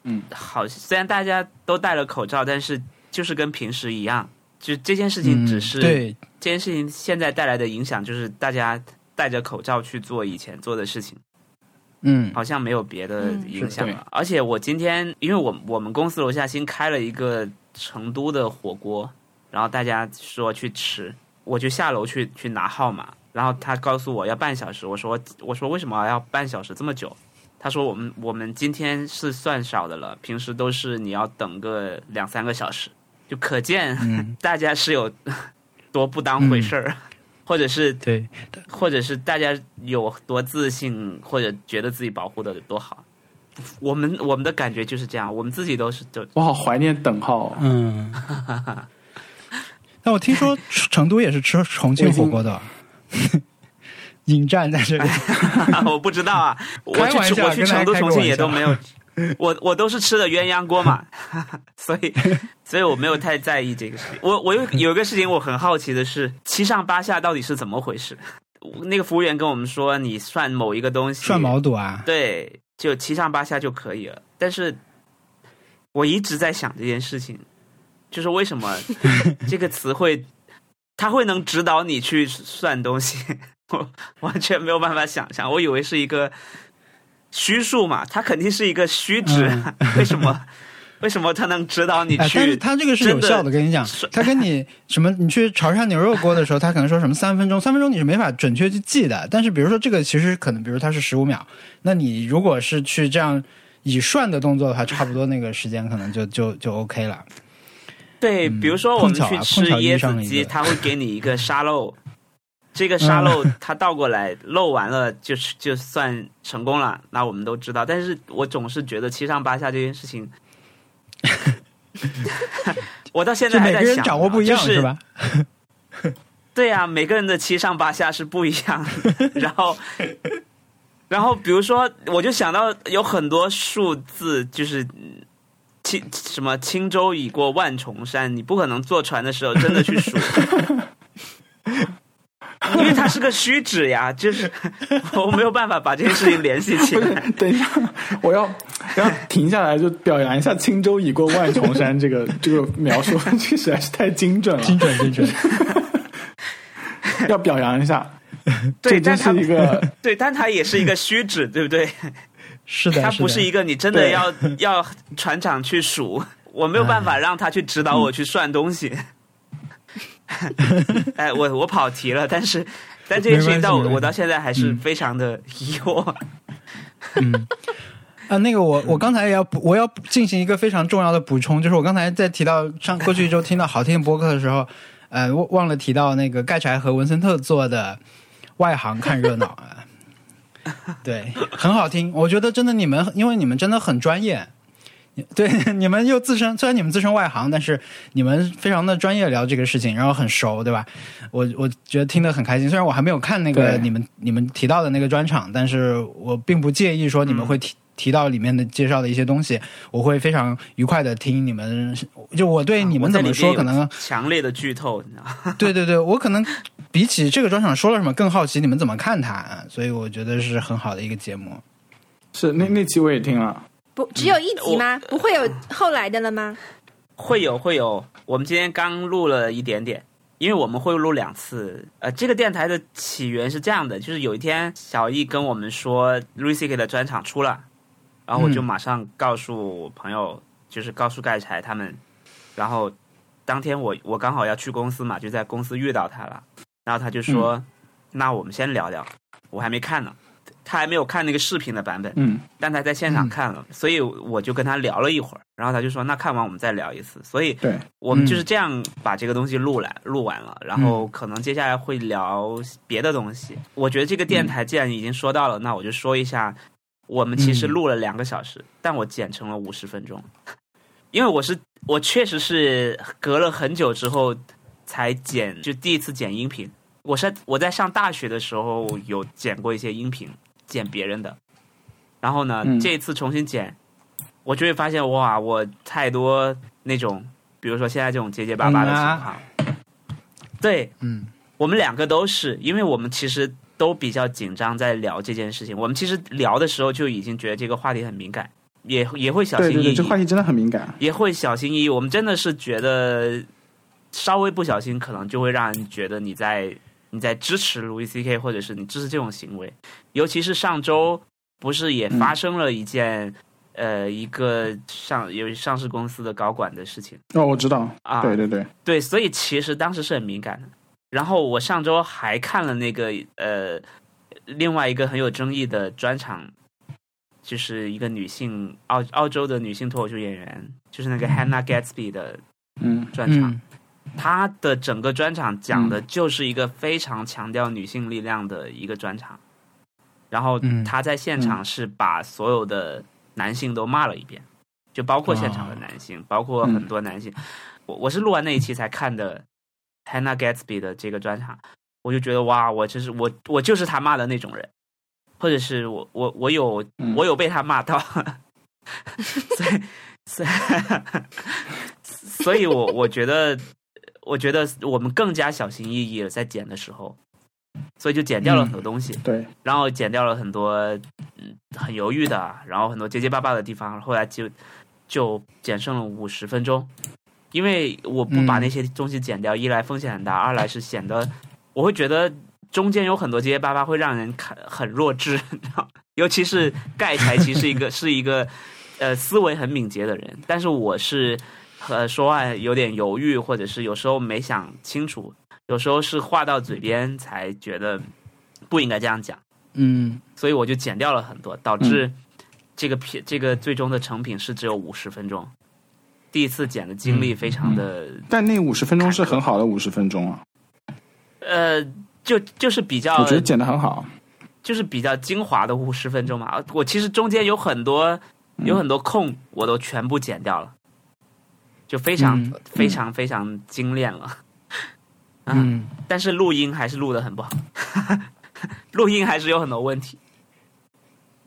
嗯，好，虽然大家都戴了口罩，但是就是跟平时一样，就这件事情只是、嗯、对，这件事情现在带来的影响，就是大家戴着口罩去做以前做的事情，嗯。好像没有别的影响了。而且我今天，因为我我们公司楼下新开了一个成都的火锅，然后大家说去吃，我就下楼去去拿号码，然后他告诉我要半小时，我说我说为什么要半小时这么久？他说我们我们今天是算少的了，平时都是你要等个两三个小时，就可见、嗯 大家是有 多不当回事儿，或者是对，或者是大家有多自信，或者觉得自己保护的多好。我们我们的感觉就是这样，我们自己都是就我好怀念等号哦。嗯。但我听说 成都也是吃重庆火锅的，引战在这里。我不知道啊，我去开玩笑我去成都、重庆也都没有，我我都是吃的鸳鸯锅嘛，所以所以我没有太在意这个事情。我我有有一个事情我很好奇的是，七上八下到底是怎么回事？那个服务员跟我们说，你算某一个东西，涮毛肚啊，对，就七上八下就可以了。但是我一直在想这件事情，就是为什么 这个词汇它会能指导你去算东西，我完全没有办法想象。我以为是一个虚数嘛，它肯定是一个虚值，为什么？为什么它能指导你哎，但是去？它这个是有效的，跟你讲是，它跟你什么，你去潮汕牛肉锅的时候，它可能说什么三分钟，三分钟你是没法准确去记的。但是比如说这个其实可能，比如它是十五秒，那你如果是去这样以涮的动作的话，差不多那个时间可能就就就 OK 了。对，嗯比如说我们去吃椰子鸡，上了一个它会给你一个沙漏，这个沙漏它倒过来漏完了就是就算成功了，那我们都知道。但是我总是觉得七上八下这件事情 我到现在还在想，掌握不一样、就是吧？对呀、每个人的七上八下是不一样的。然后，然后比如说，我就想到有很多数字，就是嗯轻什么轻舟已过万重山，你不可能坐船的时候真的去数，因为它是个虚指呀，就是 我没有办法把这件事情联系起来。等一下，我要我要停下来，就表扬一下“轻舟已过万重山”这个这个描述，这实在是太精准了，精准精准，要表扬一下。对，但它是一个对，但它也是一个虚指，对不对？是的，他不是一个你真的对。要 要船长去数，我没有办法让他去指导我去算东西。哎，我我跑题了，但是但这件事情到我我到现在还是非常的疑惑。嗯。啊，那个我我刚才也要补，我要进行一个非常重要的补充，就是我刚才在提到上过去一周听到好听的播客的时候，呃，忘忘了提到那个盖柴和文森特做的外行看热闹啊，对，很好听，我觉得真的你们，因为你们真的很专业。对，你们又自身虽然你们自身外行，但是你们非常的专业聊这个事情，然后很熟，对吧？我我觉得听得很开心。虽然我还没有看那个你们你们提到的那个专场，但是我并不介意说你们会提、提到里面的介绍的一些东西，我会非常愉快的听你们。就我对你们怎么说，可能强烈的剧透，你知道吗？对对对，我可能比起这个专场说了什么更好奇你们怎么看它，所以我觉得是很好的一个节目。是那那期我也听了，不只有一集吗？不会有后来的了吗？会有会有，我们今天刚录了一点点，因为我们会录两次。呃，这个电台的起源是这样的，就是有一天小易跟我们说 Louis C K 的专场出了，然后我就嗯。马上告诉我朋友，就是告诉盖柴他们，然后当天我我刚好要去公司嘛，就在公司遇到他了，然后他就说，那我们先聊聊，我还没看呢。他还没有看那个视频的版本，嗯，但他在现场看了，所以我就跟他聊了一会儿，然后他就说：“那看完我们再聊一次。”所以对，我们就是这样把这个东西录来录完了，然后可能接下来会聊别的东西。我觉得这个电台既然已经说到了，那我就说一下，我们其实录了两个小时，但我剪成了五十分钟，因为我是我确实是隔了很久之后才剪，就第一次剪音频。我是我在上大学的时候有剪过一些音频，剪别人的，然后呢，嗯。这一次重新剪，我就会发现哇，我太多那种，比如说现在这种结结巴巴的情况。对，嗯，我们两个都是，因为我们其实都比较紧张，在聊这件事情。我们其实聊的时候就已经觉得这个话题很敏感，也也会小心翼翼。对对对，这话题真的很敏感，也会小心翼翼。我们真的是觉得稍微不小心，可能就会让人觉得你在你在支持 Louis C.K. 或者是你支持这种行为。尤其是上周，不是也发生了一件。呃，一个上有上市公司的高管的事情哦，我知道啊，对对对对，所以其实当时是很敏感的。然后我上周还看了那个呃，另外一个很有争议的专场，就是一个女性澳澳洲的女性脱口秀演员，就是那个 Hannah Gatsby 的嗯专场，她的整个专场讲的就是一个非常强调女性力量的一个专场。然后她在现场是把所有的。男性都骂了一遍，就包括现场的男性，包括很多男性。我我是录完那一期才看的 Hannah Gatsby 的这个专场，我就觉得哇，我就是我我就是他骂的那种人，或者是我我我有我有被他骂到，所以所以所以我我觉得我觉得我们更加小心翼翼了，在剪的时候。所以就剪掉了很多东西，对，然后剪掉了很多嗯很犹豫的，然后很多结结巴巴的地方，后来就就剪剩了五十分钟，因为我不把那些东西剪掉，一来风险很大，二来是显得我会觉得中间有很多结结巴巴会让人看很弱智，尤其是盖才其实是一个 是一个呃思维很敏捷的人，但是我是呃说话有点犹豫，或者是有时候没想清楚。有时候是话到嘴边才觉得不应该这样讲，嗯，所以我就剪掉了很多，导致这个片这个最终的成品是只有五十分钟。第一次剪的经历非常的，但那五十分钟是很好的五十分钟啊。呃，就就是比较，我觉得剪的很好，就是比较精华的五十分钟嘛。我其实中间有很多有很多空，我都全部剪掉了，就非常非常非常精炼了。嗯，但是录音还是录的很不好，录音还是有很多问题。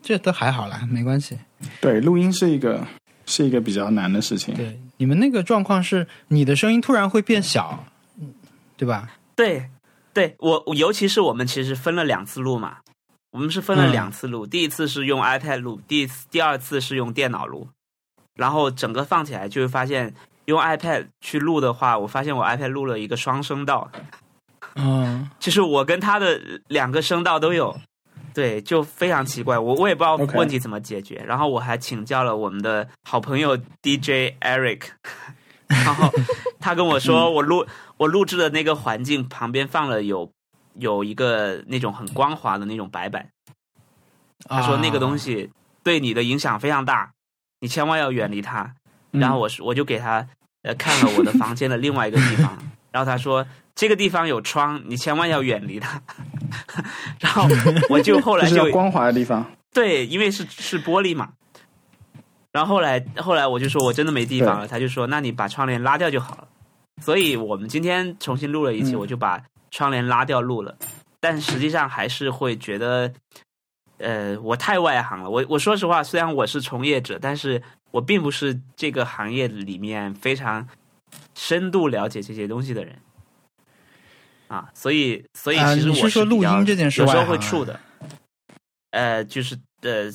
这都还好啦，没关系。对，录音是一个是一个比较难的事情。对，你们那个状况是你的声音突然会变小，对吧？对，对我尤其是我们其实分了两次录嘛，我们是分了两次录，第一次是用 iPad 录，第第二次是用电脑录，然后整个放起来就会发现。用 iPad 去录的话，我发现我 iPad 录了一个双声道，嗯，就是我跟他的两个声道都有，对，就非常奇怪，我我也不知道问题怎么解决。然后我还请教了我们的好朋友 DJ Eric，然后他跟我说，我录我录制的那个环境旁边放了有有一个那种很光滑的那种白板，他说那个东西对你的影响非常大，你千万要远离它。然后我是我就给他呃看了我的房间的另外一个地方，然后他说这个地方有窗，你千万要远离它。然后我就后来就光滑的地方，对，因为是是玻璃嘛。然后后来后来我就说我真的没地方了，他就说那你把窗帘拉掉就好了。所以我们今天重新录了一期，我就把窗帘拉掉录了，但实际上还是会觉得。呃，我太外行了。我我说实话，虽然我是从业者，但是我并不是这个行业里面非常深度了解这些东西的人啊。所以，所以其实我是说录音这件事有时候会触的。呃，就是呃，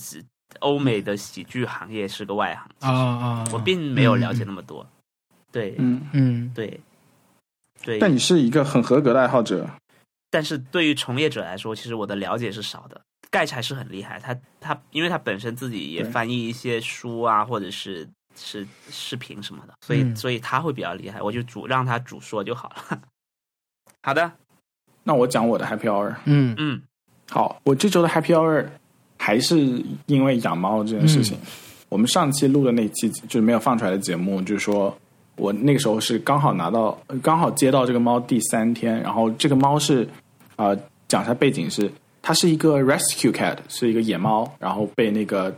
欧美的喜剧行业是个外行啊啊，我并没有了解那么多。对，嗯嗯，对对。但你是一个很合格的爱好者。但是对于从业者来说，其实我的了解是少的。盖柴是很厉害，他他，因为他本身自己也翻译一些书啊，或者是是视频什么的，所以所以他会比较厉害。我就主让他主说就好了。好的，那我讲我的 Happy Hour。嗯嗯，好，我这周的 Happy Hour 还是因为养猫这件事情。我们上期录的那期就是没有放出来的节目，就是说我那个时候是刚好拿到，刚好接到这个猫第三天，然后这个猫是啊，讲一下背景是。它是一个 rescue cat，是一个野猫，然后被那个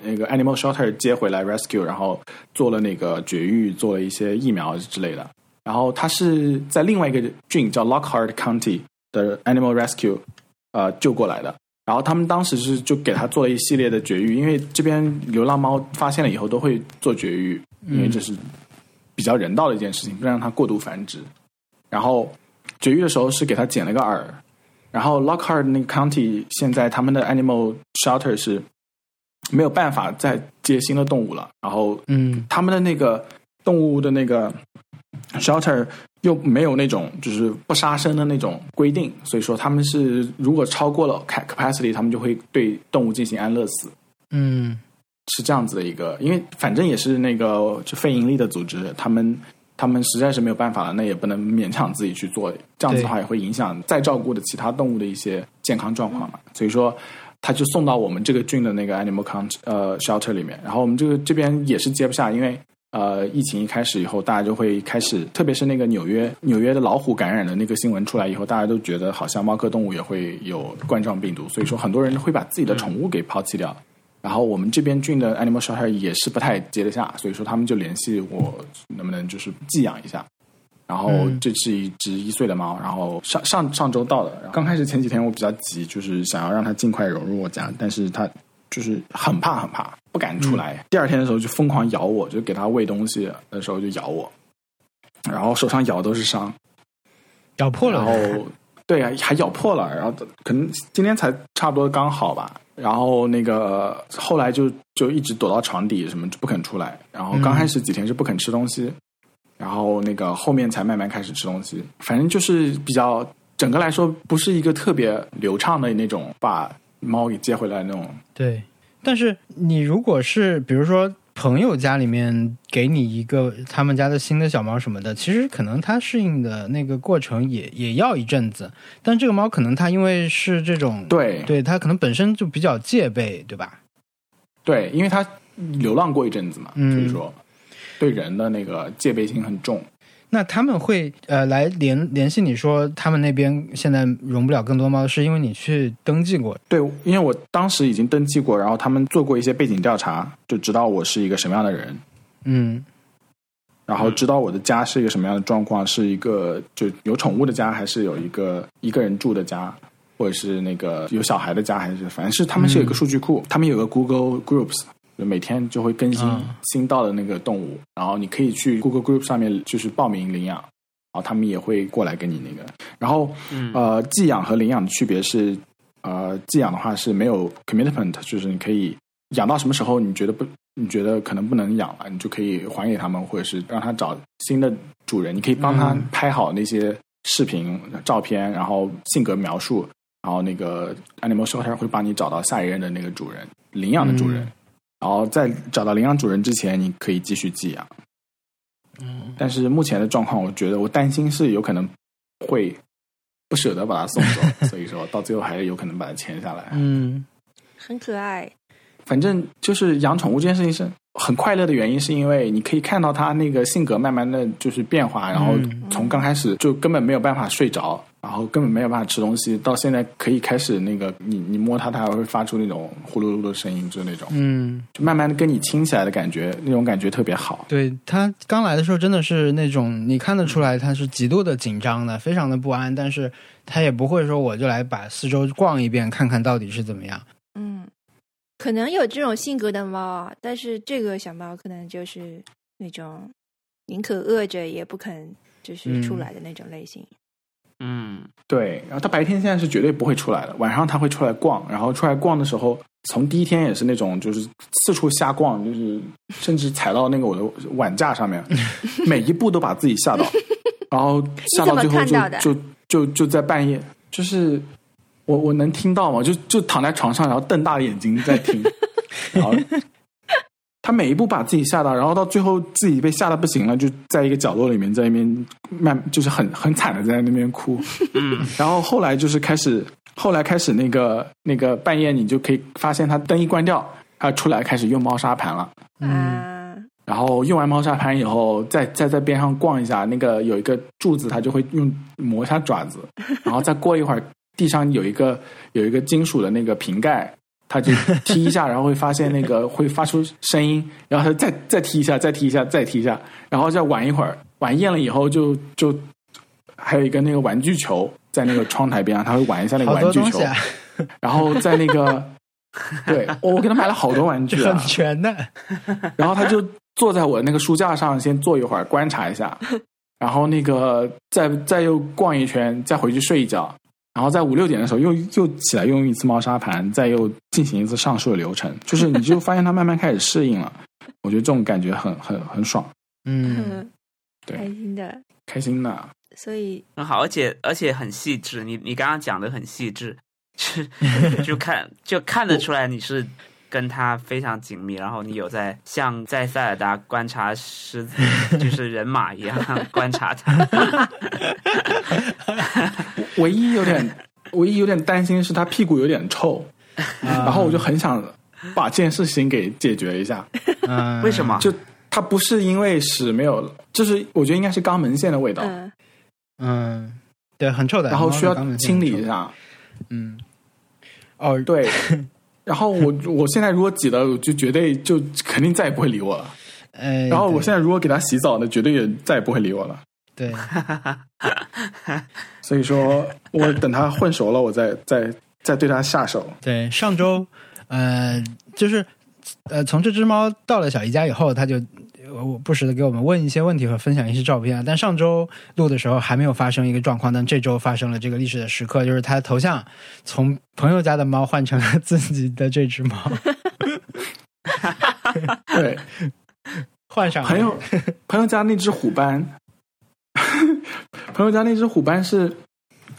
那个 animal shelter 接回来 rescue，然后做了那个绝育，做了一些疫苗之类的。然后他是在另外一个郡叫 Lockhart County 的 animal rescue 呃救过来的。然后他们当时是就给它做了一系列的绝育，因为这边流浪猫发现了以后都会做绝育，因为这是比较人道的一件事情，不让它过度繁殖。然后绝育的时候是给它剪了个耳，然后 Lockhart 那个 county 现在他们的 animal shelter 是没有办法再接新的动物了，然后嗯他们的那个动物的那个 shelter 又没有那种就是不杀生的那种规定，所以说他们是如果超过了 ca- capacity，他们就会对动物进行安乐死，嗯是这样子的一个。因为反正也是那个就非盈利的组织，他们他们实在是没有办法了，那也不能勉强自己去做，这样子的话也会影响再照顾的其他动物的一些健康状况嘛。所以说。他就送到我们这个郡的那个 animal count 呃 shelter 里面，然后我们这个这边也是接不下，因为呃疫情一开始以后，大家就会开始，特别是那个纽约纽约的老虎感染的那个新闻出来以后，大家都觉得好像猫科动物也会有冠状病毒，所以说很多人会把自己的宠物给抛弃掉。然后我们这边郡的 animal shelter 也是不太接得下，所以说他们就联系我能不能就是寄养一下。然后嗯这是一只一岁的猫，然后上上上周到的。刚开始前几天我比较急，就是想要让它尽快融入我家，但是它就是很怕很怕，不敢出来。第二天的时候就疯狂咬我，就给它喂东西的时候就咬我，然后手上咬都是伤，咬破了然了，后对啊，还咬破了，然后可能今天才差不多刚好吧。然后那个后来就就一直躲到床底，什么就不肯出来。然后刚开始几天是不肯吃东西，然后那个后面才慢慢开始吃东西。反正就是比较整个来说不是一个特别流畅的那种把猫给接回来那种。对。但是你如果是比如说朋友家里面给你一个他们家的新的小猫什么的，其实可能它适应的那个过程也也要一阵子。但这个猫可能它因为是这种，对对，它可能本身就比较戒备，对吧？对，因为它流浪过一阵子嘛，嗯所以说对人的那个戒备心很重。那他们会呃来联联系你说他们那边现在容不了更多猫，是因为你去登记过？对，因为我当时已经登记过，然后他们做过一些背景调查，就知道我是一个什么样的人，嗯然后知道我的家是一个什么样的状况，是一个就有宠物的家，还是有一个一个人住的家，或者是那个有小孩的家，还是反正是他们是有一个数据库，他们有个 Google Groups。就每天就会更新嗯新到的那个动物，然后你可以去 Google Group 上面就是报名领养，然后他们也会过来跟你那个。然后嗯呃，寄养和领养的区别是，呃，寄养的话是没有 commitment，就是你可以养到什么时候你觉得不，你觉得可能不能养了，你就可以还给他们，或者是让他找新的主人。你可以帮他嗯拍好那些视频、照片，然后性格描述，然后那个 animal shelter 会帮你找到下一任的那个主人，领养的主人。嗯然后在找到领养主人之前，你可以继续寄养。嗯但是目前的状况，我觉得我担心是有可能会不舍得把它送走，所以说到最后还是有可能把它签下来。嗯很可爱。反正就是养宠物这件事情是很快乐的原因，是因为你可以看到它那个性格慢慢的就是变化，然后嗯从刚开始就根本没有办法睡着，然后根本没有办法吃东西，到现在可以开始那个你你摸它，它还会发出那种呼噜噜的声音，就那种嗯，就慢慢的跟你亲起来的感觉，那种感觉特别好。对它刚来的时候真的是那种你看得出来它是极度的紧张的，非常的不安，但是它也不会说我就来把四周逛一遍，看看到底是怎么样。嗯，可能有这种性格的猫啊，但是这个小猫可能就是那种宁可饿着也不肯就是出来的那种类型。嗯对，然后他白天现在是绝对不会出来的，晚上他会出来逛，然后出来逛的时候，从第一天也是那种就是四处瞎逛，就是甚至踩到那个我的碗架上面，每一步都把自己吓到，然后吓到最后就就就就在半夜，就是我我能听到吗？就就躺在床上，然后瞪大眼睛在听，然后他每一步把自己吓到，然后到最后自己被吓得不行了，就在一个角落里面在那边慢，就是很很惨的在那边哭。嗯然后后来就是开始，后来开始那个那个半夜，你就可以发现他灯一关掉，他出来开始用猫砂盘了。嗯啊，然后用完猫砂盘以后，再再在边上逛一下，那个有一个柱子，他就会用磨一下爪子，然后再过一会儿，地上有一个有一个金属的那个瓶盖，它就踢一下，然后会发现那个 会发出声音，然后他再再踢一下，再踢一下，再踢一下，然后再玩一会儿，玩厌了以后就就还有一个那个玩具球在那个窗台边上，他会玩一下那个玩具球。然后在那个，对我给他买了好多玩具很啊，全的。然后他就坐在我那个书架上，先坐一会儿观察一下，然后那个再再又逛一圈，再回去睡一觉，然后在五六点的时候又又起来用一次猫砂盘，再又进行一次上述的流程，就是你就发现它慢慢开始适应了，我觉得这种感觉很很很爽，嗯，对开心的，开心的。所以很好，而且而且很细致。你你刚刚讲的很细致，就就看就看得出来你是跟他非常紧密，然后你有在像在塞尔达观察狮子，就是人马一样 观察他。唯一有点唯一有点担心是他屁股有点臭，然后我就很想把这件事情给解决一下。嗯，为什么？就它不是因为屎没有，就是我觉得应该是肛门腺的味道，嗯，嗯，对，很臭的，然后需要清理。一下。嗯，哦，对，然后我我现在如果挤了，就绝对就肯定再也不会理我了。呃，然后我现在如果给它洗澡呢，绝对也再也不会理我了。对，所以说我等它混熟了，我再 再再对它下手。对，上周呃，就是呃，从这只猫到了小姨家以后，它就呃我不时的给我们问一些问题和分享一些照片啊。但上周录的时候还没有发生一个状况，但这周发生了这个历史的时刻，就是他的头像从朋友家的猫换成了自己的这只猫，对，换上朋友朋友家那只虎斑，朋友家那只虎斑是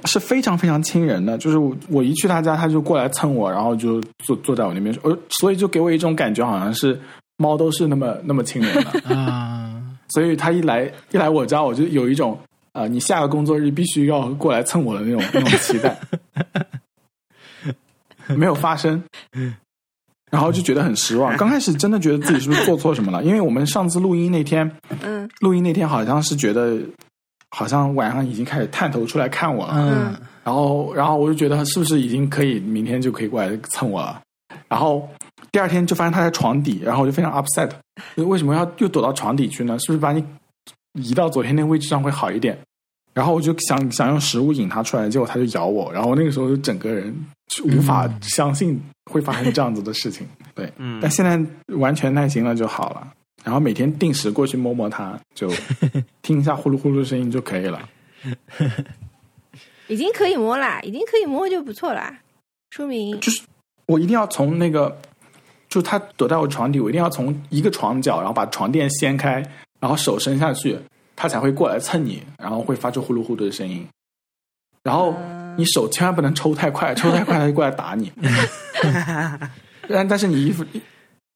是非常非常亲人的，就是我我一去他家，他就过来蹭我，然后就坐坐在我那边，呃，所以就给我一种感觉，好像是猫都是那么那么亲人的，啊，所以他一来一来我家，我就有一种呃，你下个工作日必须要过来蹭我的那种 那种期待，没有发生。然后就觉得很失望。刚开始真的觉得自己是不是做错什么了？因为我们上次录音那天，嗯。录音那天好像是觉得，好像晚上已经开始探头出来看我了，嗯。然后然后我就觉得是不是已经可以明天就可以过来蹭我了，然后第二天就发现他在床底，然后我就非常 upset，为什么要又躲到床底去呢？是不是把你移到昨天那个位置上会好一点？然后我就想想用食物引他出来，结果他就咬我，然后那个时候就整个人就无法相信会发生这样子的事情。对，嗯但现在完全耐心了就好了。然后每天定时过去摸摸它，就听一下呼噜呼噜的声音就可以了。已经可以摸啦，已经可以摸就不错啦，说明就是我一定要从那个，就它躲在我床底，我一定要从一个床角，然后把床垫掀开，然后手伸下去，它才会过来蹭你，然后会发出呼噜呼噜的声音。然后你手千万不能抽太快，抽太快它就过来打你。但 但是你衣服，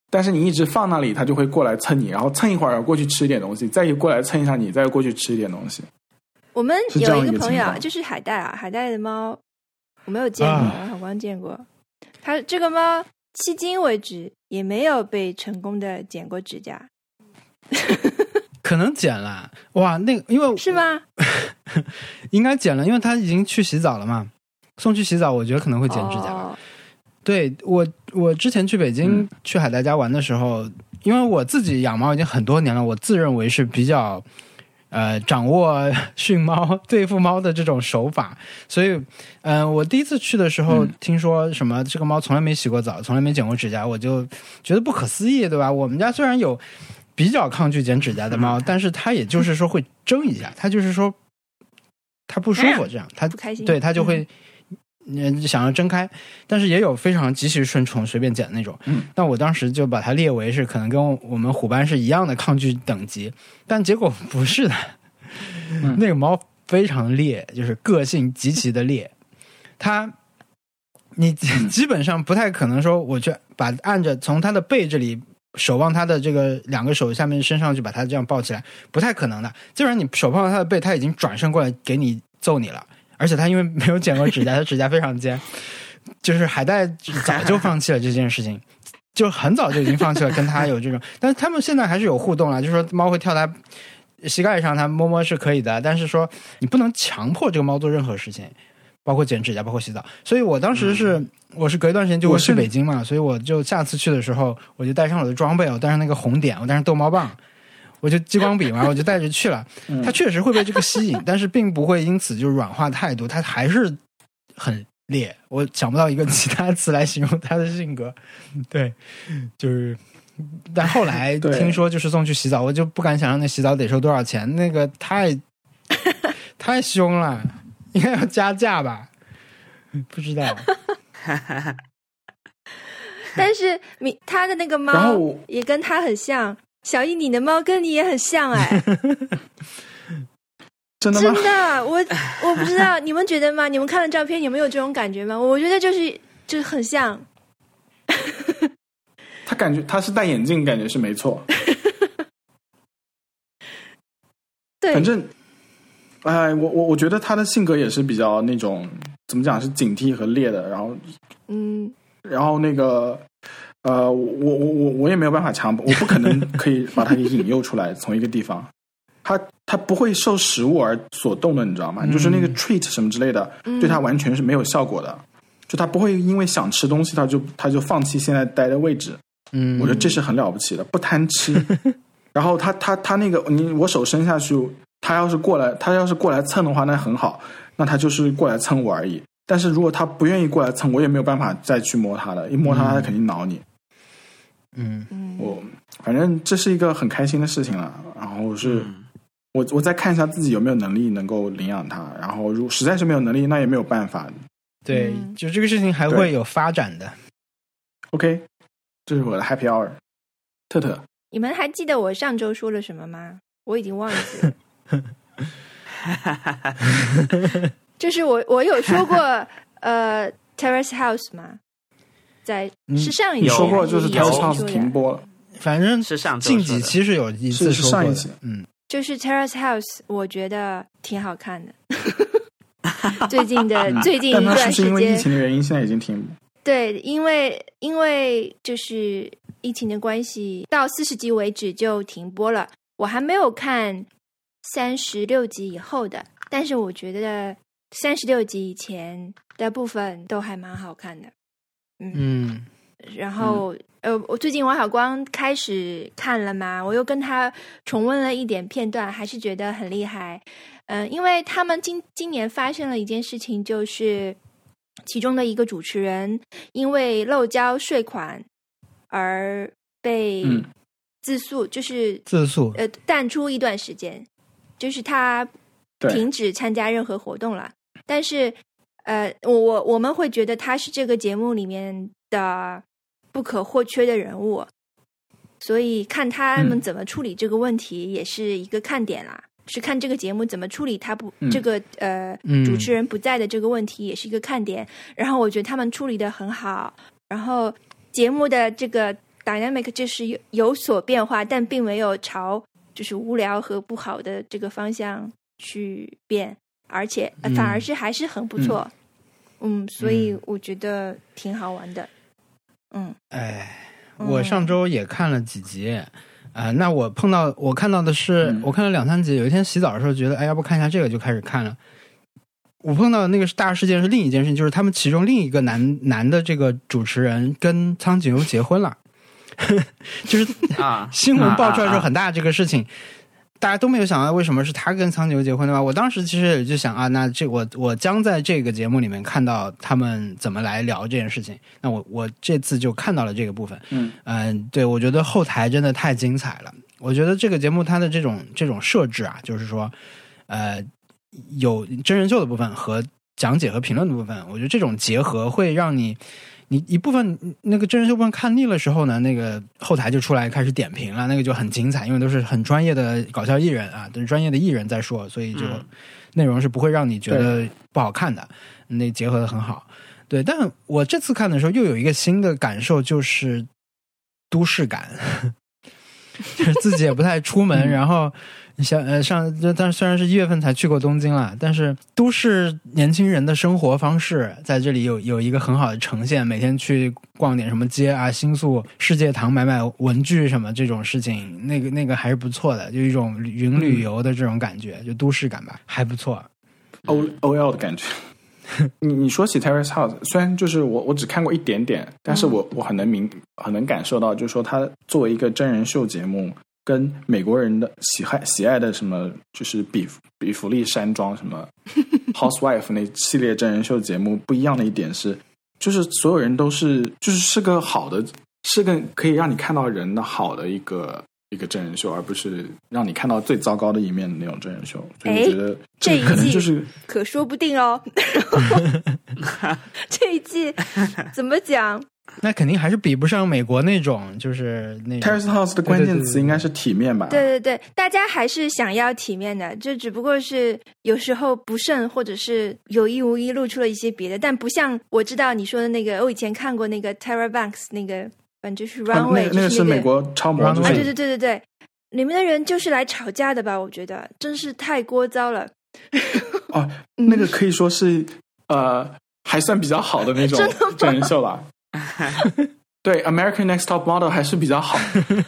但是你一直放那里，它就会过来蹭你，然后蹭一会儿过去吃一点东西，再过来蹭一下你，再过去吃一点东西。我们有一个朋友就是海带啊，海带的猫我没有见过，啊海光见过。它这个猫迄今为止也没有被成功的剪过指甲，可能剪了哇，那个因为是吗？应该剪了，因为他已经去洗澡了嘛，送去洗澡，我觉得可能会剪指甲。哦对我，我之前去北京、嗯去海带家玩的时候，因为我自己养猫已经很多年了，我自认为是比较呃掌握 训猫、对付猫的这种手法，所以，嗯、呃，我第一次去的时候，嗯。听说什么这个猫从来没洗过澡，从来没剪过指甲，我就觉得不可思议，对吧？我们家虽然有比较抗拒剪指甲的猫，但是它也就是说会争一下，它就是说它不舒服，这样它不开心，对它就嗯。会嗯想要睁开，但是也有非常极其顺从、随便捡的那种。嗯，但我当时就把它列为是可能跟我们虎斑是一样的抗拒等级，但结果不是的。嗯 那个猫非常烈，就是个性极其的烈，它。你基本上不太可能说，我去把按着从它的背这里手往它的这个两个手下面伸上去，把它这样抱起来，不太可能的。基本上你手碰到它的背，它已经转身过来给你揍你了。而且他因为没有剪过指甲，他指甲非常尖，就是海带早就放弃了这件事情，就很早就已经放弃了跟他有这种。但是他们现在还是有互动了，就是说猫会跳它膝盖上，它摸摸是可以的，但是说你不能强迫这个猫做任何事情。包括剪指甲，包括洗澡，所以我当时是、我是隔一段时间就会去北京嘛，所以我就下次去的时候，我就带上我的装备，我带上那个红点，我带上逗猫棒，我就激光笔嘛，我就带着去了。嗯它确实会被这个吸引，但是并不会因此就软化态度，它还是很烈，我想不到一个其他词来形容他的性格。对，就是，但后来听说就是送去洗澡，我就不敢想象那洗澡得收多少钱，那个太太凶了，应该要加价吧？不知道，但是你他的那个猫也跟他很像。小易，你的猫跟你也很像哎，真的吗？真的，我 我不知道，你们觉得吗？你们看了照片有没有这种感觉吗？我觉得就是就是很像，他感觉他是戴眼镜，感觉是没错。对，反正，哎，我我我觉得他的性格也是比较那种怎么讲是警惕和烈的，然后嗯，然后那个呃，我我我我也没有办法强迫，我不可能 可以把它给引诱出来从一个地方，它它不会受食物而所动的，你知道吗？就是那个 treat 什么之类的，嗯对它完全是没有效果的。就它不会因为想吃东西，它就它就放弃现在待的位置。嗯，我觉得这是很了不起的，不贪吃。然后他他他那个你我手伸下去，他要是过来他要是过来蹭的话，那很好，那他就是过来蹭我而已。但是如果他不愿意过来蹭，我也没有办法再去摸他了，一摸他他肯定挠你。嗯我反正这是一个很开心的事情了。然后是、嗯我我再看一下自己有没有能力能够领养它。然后如实在是没有能力，那也没有办法。对，嗯就这个事情还会有发展的。OK，这是我的 Happy Hour。特特，你们还记得我上周说了什么吗？我已经忘记了。就是我我有说过呃 Terrace House 吗？在嗯是上一你期说过就是还有 Terrace 一 House 停播了。反正是上近几期是有一次是是说过的上一期嗯，就是 Terrace House，我觉得挺好看的。最近的 最近一段时间是因为疫，情的原因，现在已经停？对，因为因为就是疫情的关系，到四十集为止就停播了。我还没有看三十六集以后的，但是我觉得三十六集以前的部分都还蛮好看的。嗯然后、呃，我最近王小光开始看了嘛，我又跟他重温了一点片段，还是觉得很厉害。嗯、因为他们今今年发生了一件事情，就是其中的一个主持人因为漏交税款而被嗯自诉，就是自诉呃淡出一段时间，就是他停止参加任何活动了。但是呃，我我我们会觉得他是这个节目里面的不可或缺的人物，所以看他们嗯怎么处理这个问题也是一个看点啦。是看这个节目怎么处理他不、嗯这个呃嗯主持人不在的这个问题，也是一个看点。然后我觉得他们处理的很好，然后节目的这个 dynamic 就是有有所变化，但并没有朝就是无聊和不好的这个方向去变，而且、反而是还是很不错。嗯。所以我觉得挺好玩的。嗯，哎，嗯。我上周也看了几集，啊、那我碰到我看到的是，嗯。我看了两三集。有一天洗澡的时候，觉得哎，要不看一下这个，就开始看了。我碰到的那个大事件是另一件事情，就是他们其中另一个男 男的这个主持人跟苍井优结婚了，就是啊，新闻爆出来之后啊啊啊。很大这个事情，大家都没有想到为什么是他跟苍牛结婚的吧？我当时其实也就想啊，那这我我将在这个节目里面看到他们怎么来聊这件事情。那我我这次就看到了这个部分。嗯嗯、对我觉得后台真的太精彩了。我觉得这个节目它的这种这种设置啊，就是说，呃，有真人秀的部分和讲解和评论的部分，我觉得这种结合会让你。你一部分那个真人秀部分看腻了时候呢，那个后台就出来开始点评了，那个就很精彩，因为都是很专业的搞笑艺人啊，都是专业的艺人在说，所以就嗯。内容是不会让你觉得不好看的，那结合的很好。对，但我这次看的时候又有一个新的感受，就是都市感，就是自己也不太出门，然后像呃上，但虽然是一月份才去过东京了，但是都市年轻人的生活方式在这里有有一个很好的呈现。每天去逛点什么街啊，新宿世界堂买买文具什么这种事情，那个那个还是不错的，就一种云旅游的这种感觉，就都市感吧，还不错。，O O L 的感觉。你你说起 Terrace House，虽然就是我我只看过一点点，但是我我很能明很能感受到，就是说它作为一个真人秀节目，跟美国人的喜爱喜爱的什么，就是比比弗利山庄什么 Housewife 那系列真人秀节目不一样的一点是，就是所有人都是就是是个好的，是个可以让你看到人的好的一个一个真人秀，而不是让你看到最糟糕的一面的那种真人秀。所以我觉得这一可能季就是可说不定哦。这一季怎么讲？那肯定还是比不上美国那种，就是那种 Terrace House 的关键词应该是体面吧？对对对，大家还是想要体面的，就只不过是有时候不慎，或者是有意无意露出了一些别的，但不像我知道你说的那个，我以前看过那个 Terra Banks 那个，反正就是啊 Runway，、那那个是美国超模，Runway 啊，对对对对对，里面的人就是来吵架的吧？我觉得真是太聒噪了。哦，嗯那个可以说是呃还算比较好的那种 真人秀了。对，American Next Top Model 还是比较好，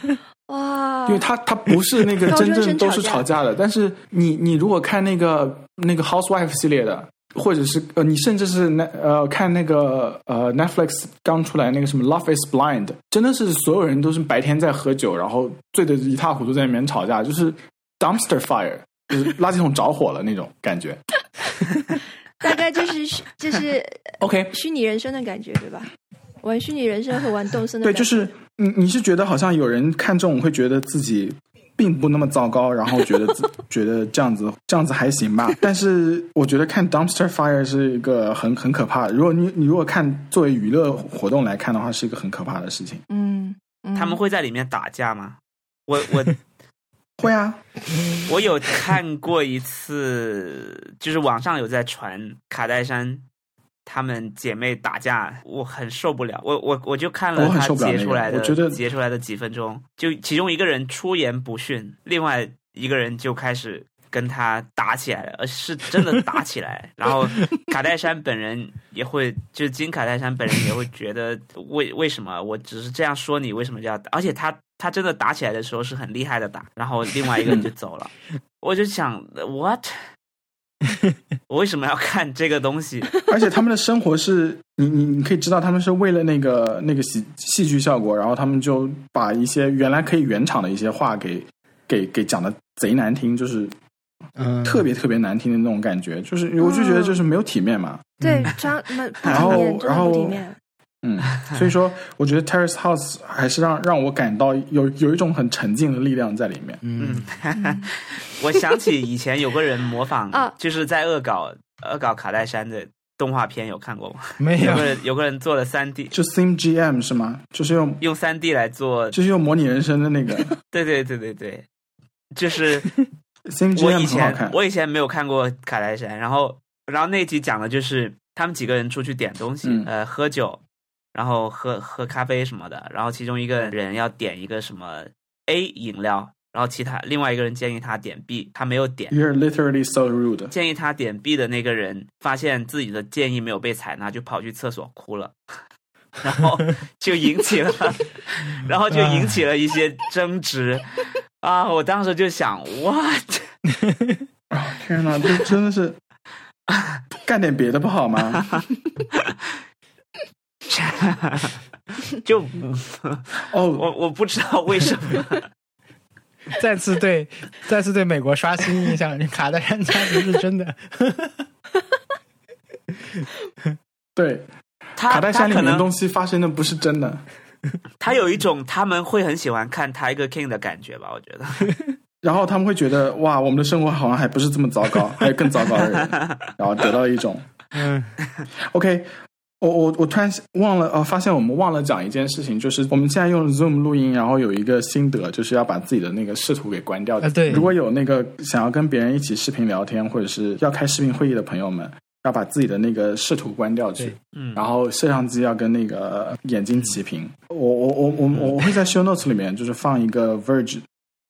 哇，因为它它不是那个真正都是吵架的。但是你你如果看那个那个 Housewife 系列的，或者是呃你甚至是那呃看那个呃 Netflix 刚出来那个什么 Love Is Blind，真的是所有人都是白天在喝酒，然后醉得一塌糊涂在里面吵架，就是 dumpster fire，就是垃圾桶着火了那种感觉。大概就是虚就是。OK，虚拟人生的感觉，对吧？玩虚拟人生和玩动森的对，就是你你是觉得好像有人看这种会觉得自己并不那么糟糕，然后觉得自 觉得这样子这样子还行吧。但是我觉得看 Dumpster Fire 是一个很很可怕的。如果你你如果看作为娱乐活动来看的话，是一个很可怕的事情。嗯，嗯他们会在里面打架吗？我我 会啊，我有看过一次，就是网上有在传卡戴珊她们姐妹打架，我很受不了。我我我就看了我很她受不了那个截出来的，我觉得截出来的几分钟，就其中一个人出言不逊，另外一个人就开始跟他打起来了，而是真的打起来。然后卡戴珊本人也会，就金卡戴珊本人也会觉得为为什么我只是这样说你，为什么这样打？而且他他真的打起来的时候是很厉害的打，然后另外一个人就走了。我就想，what？我为什么要看这个东西？而且他们的生活是你你你可以知道他们是为了那个那个戏戏剧效果，然后他们就把一些原来可以原厂的一些话给给给讲的贼难听，就是嗯，特别特别难听的那种感觉，就是我就觉得就是没有体面嘛。对，然后然后。嗯，所以说我觉得 Terrace House 还是让让我感到有有一种很沉静的力量在里面。嗯，我想起以前有个人模仿啊，就是在恶搞恶搞卡戴珊的动画片，有看过吗？没有有个人有个人做了三 D，就 Sim GM 是吗？就是用用三 D 来做，就是用模拟人生的那个 对对对对对，就是。Sim 我 GM 以很好看前。我以前没有看过卡戴珊，然后然后那集讲的就是他们几个人出去点东西，嗯呃，喝酒，然后喝喝咖啡什么的，然后其中一个人要点一个什么 A 饮料，然后其他另外一个人建议他点 B，他没有点。You're literally so rude。建议他点 B 的那个人发现自己的建议没有被采纳，就跑去厕所哭了，然后就引起了，然后就引起了一些争执啊！我当时就想，what？天哪，这真的是干点别的不好吗？就哦，我我不知道为什么，再次对再次对美国刷新印象，卡戴珊家族是真的。对，卡戴珊可能面的东西发生的不是真的。他有一种他们会很喜欢看 Tiger King 的感觉吧？我觉得，然后他们会觉得哇，我们的生活好像还不是这么糟糕，还有更糟糕的人，然后得到一种嗯 OK。我我我突然忘了呃，发现我们忘了讲一件事情，就是我们现在用 Zoom 录音，然后有一个心得，就是要把自己的那个视图给关掉。啊对如果有那个想要跟别人一起视频聊天，或者是要开视频会议的朋友们，要把自己的那个视图关掉去。嗯，然后摄像机要跟那个眼睛齐平。我我我我我会在 show notes 里面就是放一个 Verge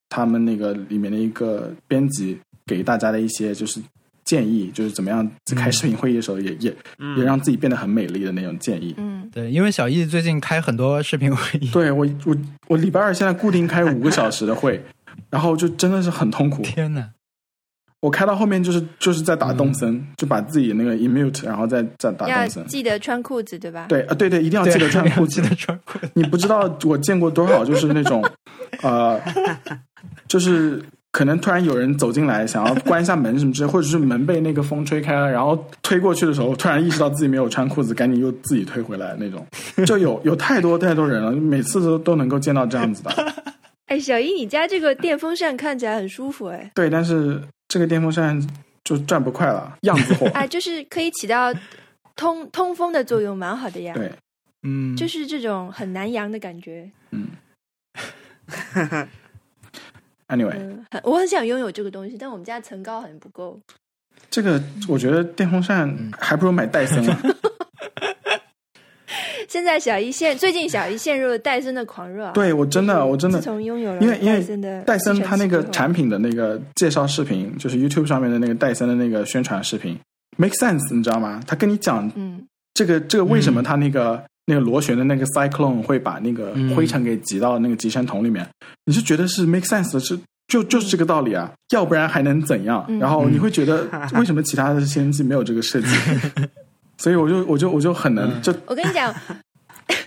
他们那个里面的一个编辑给大家的一些就是建议，就是怎么样在开视频会议的时候也、也嗯也让自己变得很美丽的那种建议。嗯，对，因为小易最近开很多视频会议，对我我我礼拜二现在固定开五个小时的会，然后就真的是很痛苦。天哪！我开到后面就是就是在打动森，就把自己那个 immute，然后再再打要动森。记得穿裤子，对吧？对啊，对对，一定要记得穿裤子记。得穿裤子。你不知道我见过多少就是那种，呃，就是可能突然有人走进来，想要关一下门什么之类，或者是门被那个风吹开了，然后推过去的时候，突然意识到自己没有穿裤子，赶紧又自己推回来那种，就有有太多太多人了，每次都都能够见到这样子的。哎，小姨，你家这个电风扇看起来很舒服哎。对，但是这个电风扇就转不快了，样子货。哎，就是可以起到通通风的作用，蛮好的呀。对，嗯，就是这种很南洋的感觉。嗯。Anyway，嗯，我很想拥有这个东西，但我们家层高好像不够。这个我觉得电风扇还不如买戴森呢。现在小姨陷最近小姨陷入了戴森的狂热啊。对我真的我真的自从拥有了因为因为戴森的戴森它那个产品的那个介绍视频，就是 YouTube 上面的那个戴森的那个宣传视频，make sense，你知道吗？他跟你讲嗯这个这个为什么他那个、那个螺旋的那个 cyclone 会把那个嗯。灰尘给挤到那个集尘桶里面，你是觉得是 make sense 的，是就就是这个道理啊，要不然还能怎样？嗯。然后你会觉得 为什么其他的吸尘器没有这个设计？所以我就我就我就很能嗯。就我跟你讲，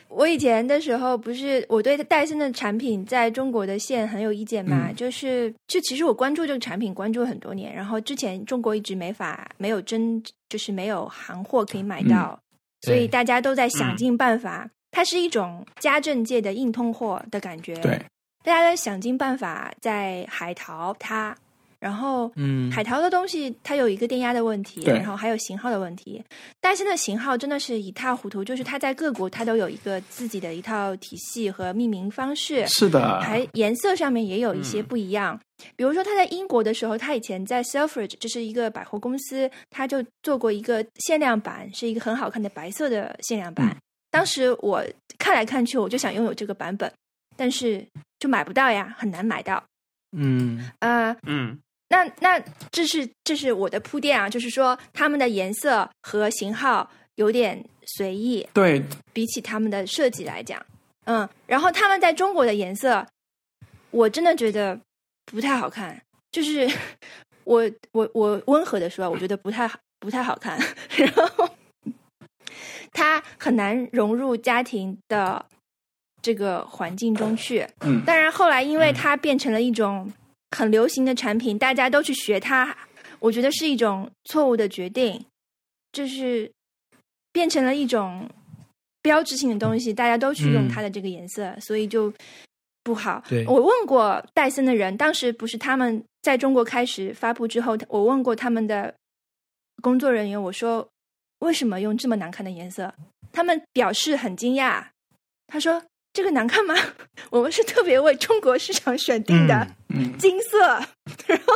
我以前的时候不是我对戴森的产品在中国的线很有意见嘛，嗯。就是就其实我关注这个产品关注了很多年，然后之前中国一直没法没有真就是没有行货可以买到，所以大家都在想尽办法。它是一种家政界的硬通货的感觉，对，大家在想尽办法在海淘它，然后嗯海淘的东西它有一个电压的问题，然后还有型号的问题。戴森的型号真的是一塌糊涂，就是它在各国它都有一个自己的一套体系和命名方式，是的，还颜色上面也有一些不一样。比如说他在英国的时候，他以前在 Selfridge，这是一个百货公司，他就做过一个限量版，是一个很好看的白色的限量版。嗯当时我看来看去，我就想拥有这个版本，但是就买不到呀，很难买到。嗯呃，嗯那那这是这是我的铺垫啊，就是说他们的颜色和型号有点随意，对。比起他们的设计来讲，嗯，然后他们在中国的颜色，我真的觉得不太好看，就是 我我我温和的说，我觉得不太好不太好看，然后它很难融入家庭的这个环境中去。嗯。当然后来因为它变成了一种很流行的产品，大家都去学它，我觉得是一种错误的决定，就是变成了一种标志性的东西，大家都去用嗯它的这个颜色，所以就不好。对我问过戴森的人，当时不是他们在中国开始发布之后，我问过他们的工作人员，我说为什么用这么难看的颜色？他们表示很惊讶，他说。这个难看吗？我们是特别为中国市场选定的。嗯金色，然后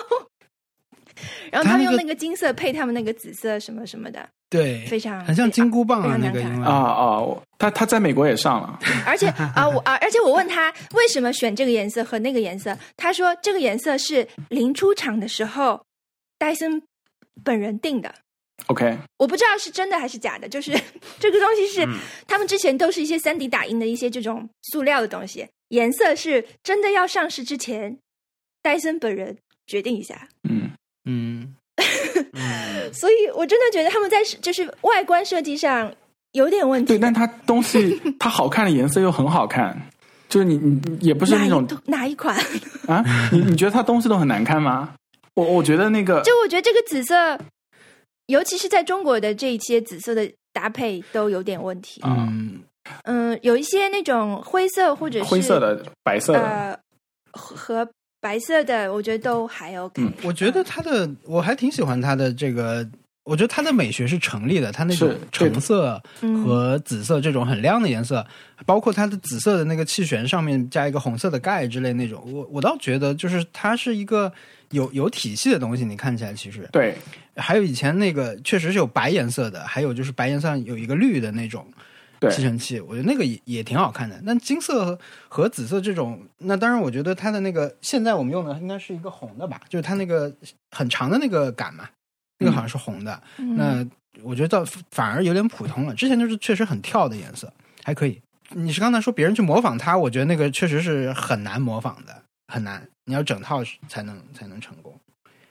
然后他们用那个金色配他们那个紫色什么什么的，对，非常很像金箍棒啊，非常难看那个啊啊，他他在美国也上了，而且啊我啊，而且我问他为什么选这个颜色和那个颜色，他说这个颜色是临出厂的时候戴森本人定的。OK，我不知道是真的还是假的，就是 这个东西是、嗯他们之前都是一些三 D 打印的一些这种塑料的东西，颜色是真的要上市之前，戴森本人决定一下。嗯，嗯 嗯，所以我真的觉得他们在就是外观设计上有点问题对，。但它东西 它好看的颜色又很好看，就是你你你也不是那种哪一哪一款？啊，你你觉得它东西都很难看吗？我我觉得那个就我觉得这个紫色，尤其是在中国的这一些紫色的搭配都有点问题。啊嗯嗯，有一些那种灰色或者是灰色的、白色的，呃和白色的，我觉得都还 OK。嗯我觉得它的我还挺喜欢它的这个，我觉得它的美学是成立的，它那种橙色嗯。和紫色这种很亮的颜色，包括它的紫色的那个气旋上面加一个红色的盖之类那种，我我倒觉得就是它是一个有有体系的东西，你看起来其实对，还有以前那个确实是有白颜色的，还有就是白颜色上有一个绿的那种吸尘器，我觉得那个也也挺好看的。那金色和和紫色这种，那当然我觉得它的那个现在我们用的应该是一个红的吧，就是它那个很长的那个杆嘛，那个好像是红的。嗯那我觉得倒反而有点普通了，之前就是确实很跳的颜色，还可以。你是刚才说别人去模仿它，我觉得那个确实是很难模仿的，很难，你要整套才能才能成功。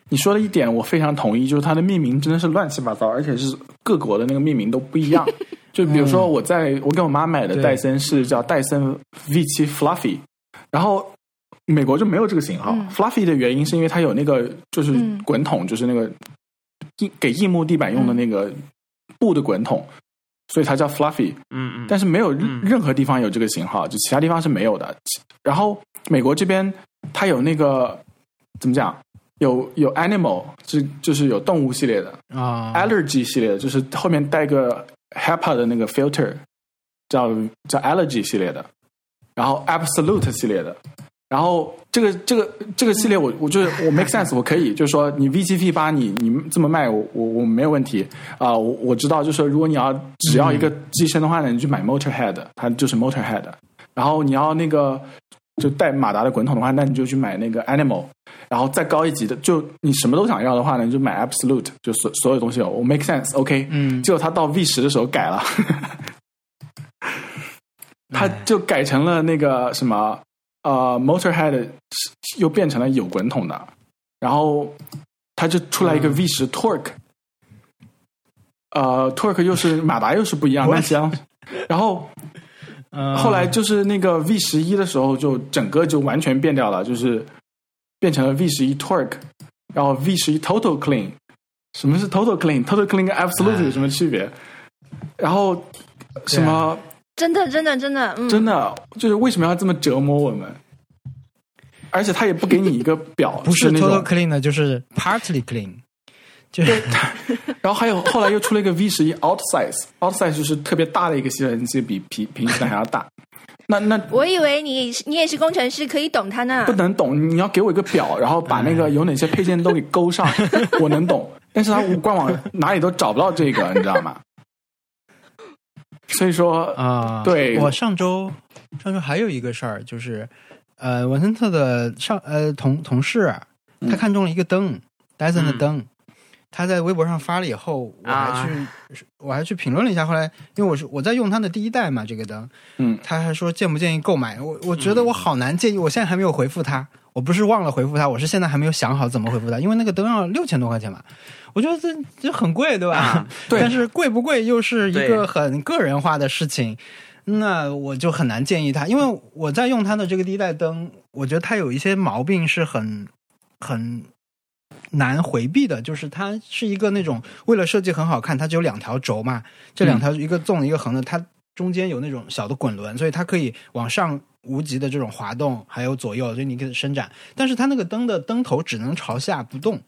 你说的一点我非常同意，就是它的命名真的是乱七八糟，而且是各国的那个命名都不一样。就比如说我在我给我妈买的戴森是叫戴森 V 七 Fluffy，然后美国就没有这个型号。嗯 Fluffy 的原因是因为它有那个就是嗯滚筒，就是那个硬给硬木地板用的那个布的滚筒，所以它叫 Fluffy。嗯嗯，但是没有任何地方有这个型号，就其他地方是没有的。然后美国这边它有那个怎么讲？有有 animal 是就是有动物系列的、啊 allergy 系列的，就是后面带个 HEPA 的那个 filter，叫叫 allergy 系列的，然后 absolute 系列的。然后这个这个这个系列我，我就是我 make sense，我可以就是说你 V 七 P 八你你这么卖我我我没有问题。啊、我我知道就是说如果你要只要一个机身的话呢，你去买 Motorhead，它就是 Motorhead。然后你要那个就带马达的滚筒的话，那你就去买那个 Animal。然后再高一级的，就你什么都想要的话呢，你就买 Absolute，就所所有东西有，我 make sense，OK、嗯。结果他到 V 十的时候改了，他就改成了那个什么呃 Motorhead 是又变成了有滚筒的，然后它就出来一个 V 十 Torque，、呃 Torque 又是马达又是不一样，然后呃后来就是那个 V 十一的时候，就整个就完全变掉了，就是变成了 V 十一 Torque，然后 V 十一 Total Clean。什么是 Total Clean？Total Clean 跟 Absolute 有什么区别？然后什么真的真的真的，嗯，真的就是为什么要这么折磨我们？而且他也不给你一个表，不是那 total 种。clean 的，就是 partly clean，就是然后还有后来又出了一个 V 十一 Outsize，Outsize 就是特别大的一个吸尘器，比平平时的还要大。那那我以为你你也是工程师，可以懂它呢不。能懂，你要给我一个表，然后把那个有哪些配件都给勾上，我能懂。但是它官网哪里都找不到这个，你知道吗？所以说，啊，对。我上周上周还有一个事儿，就是呃，文森特的上呃同同事，嗯他看中了一个灯、戴森的灯，他在微博上发了以后，我啊。还去、我还去评论了一下，后来因为我是我在用他的第一代嘛，这个灯，嗯，他还说建不建议购买，我我觉得我好难建议，我现在还没有回复他。我不是忘了回复他，我是现在还没有想好怎么回复他，因为那个灯要六千多块钱嘛，我觉得这这很贵，对吧？啊 对但是贵不贵又是一个很个人化的事情，那我就很难建议他，因为我在用它的这个第一代灯，我觉得它有一些毛病是很很难回避的，就是它是一个那种为了设计很好看，它只有两条轴嘛，这两条一个纵一个横的，它中间有那种小的滚轮，所以它可以往上无极的这种滑动，还有左右，所以你可以伸展。但是它那个灯的灯头只能朝下不动，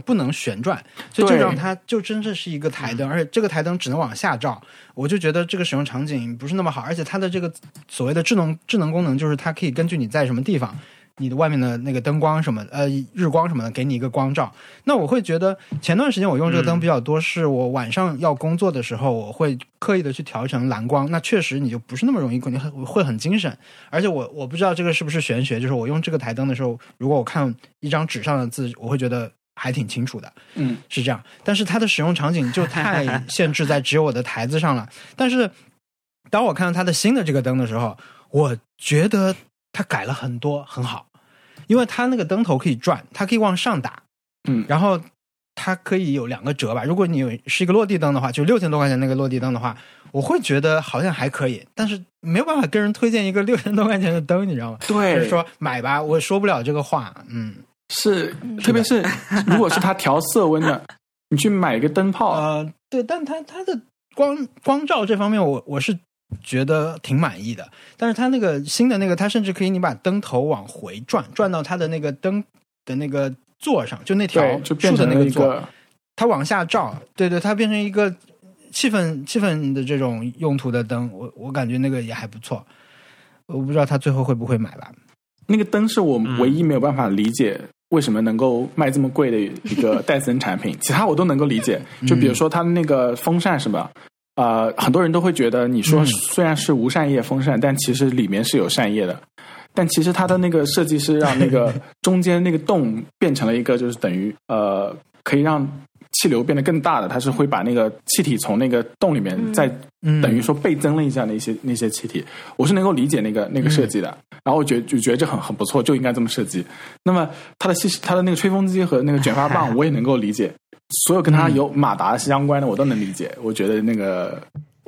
不能旋转，所以就让它就真正是一个台灯，而且这个台灯只能往下照。我就觉得这个使用场景不是那么好，而且它的这个所谓的智能智能功能，就是它可以根据你在什么地方。你的外面的那个灯光什么，呃，日光什么的，给你一个光照。那我会觉得，前段时间我用这个灯比较多，是我晚上要工作的时候，我会刻意的去调成蓝光。那确实你就不是那么容易，你会会很精神。而且我我不知道这个是不是玄学，就是我用这个台灯的时候，如果我看一张纸上的字，我会觉得还挺清楚的。嗯，是这样。但是它的使用场景就太 限制在只有我的台子上了。但是当我看到它的新的这个灯的时候，我觉得它改了很多，很好，因为它那个灯头可以转，它可以往上打，嗯然后它可以有两个折吧。如果你有是一个落地灯的话，就六千多块钱那个落地灯的话，我会觉得好像还可以，但是没有办法跟人推荐一个六千多块钱的灯，你知道吗？对，就是说买吧，我说不了这个话，嗯。是，特别是如果是它调色温的，你去买一个灯泡，呃，对，但它它的光光照这方面我，我是觉得挺满意的。但是它那个新的那个，它甚至可以你把灯头往回转，转到它的那个灯的那个座上，就那条对，就变竖的成那个座，它往下照，对对，它变成一个气氛气氛的这种用途的灯，我我感觉那个也还不错。我不知道他最后会不会买吧？那个灯是我嗯唯一没有办法理解为什么能够卖这么贵的一个戴森产品，其他我都能够理解。就比如说它的那个风扇什么，呃，很多人都会觉得你说嗯虽然是无扇叶风扇，但其实里面是有扇叶的。但其实它的那个设计是让那个 中间那个洞变成了一个，就是等于呃可以让气流变得更大的，它是会把那个气体从那个洞里面再嗯，等于说倍增了一下那些那些气体，我是能够理解那个那个设计的，然后我觉就觉得这很很不错，就应该这么设计。那么它的吸它的那个吹风机和那个卷发棒，我也能够理解，所有跟它有马达相关的我都能理解，我觉得那个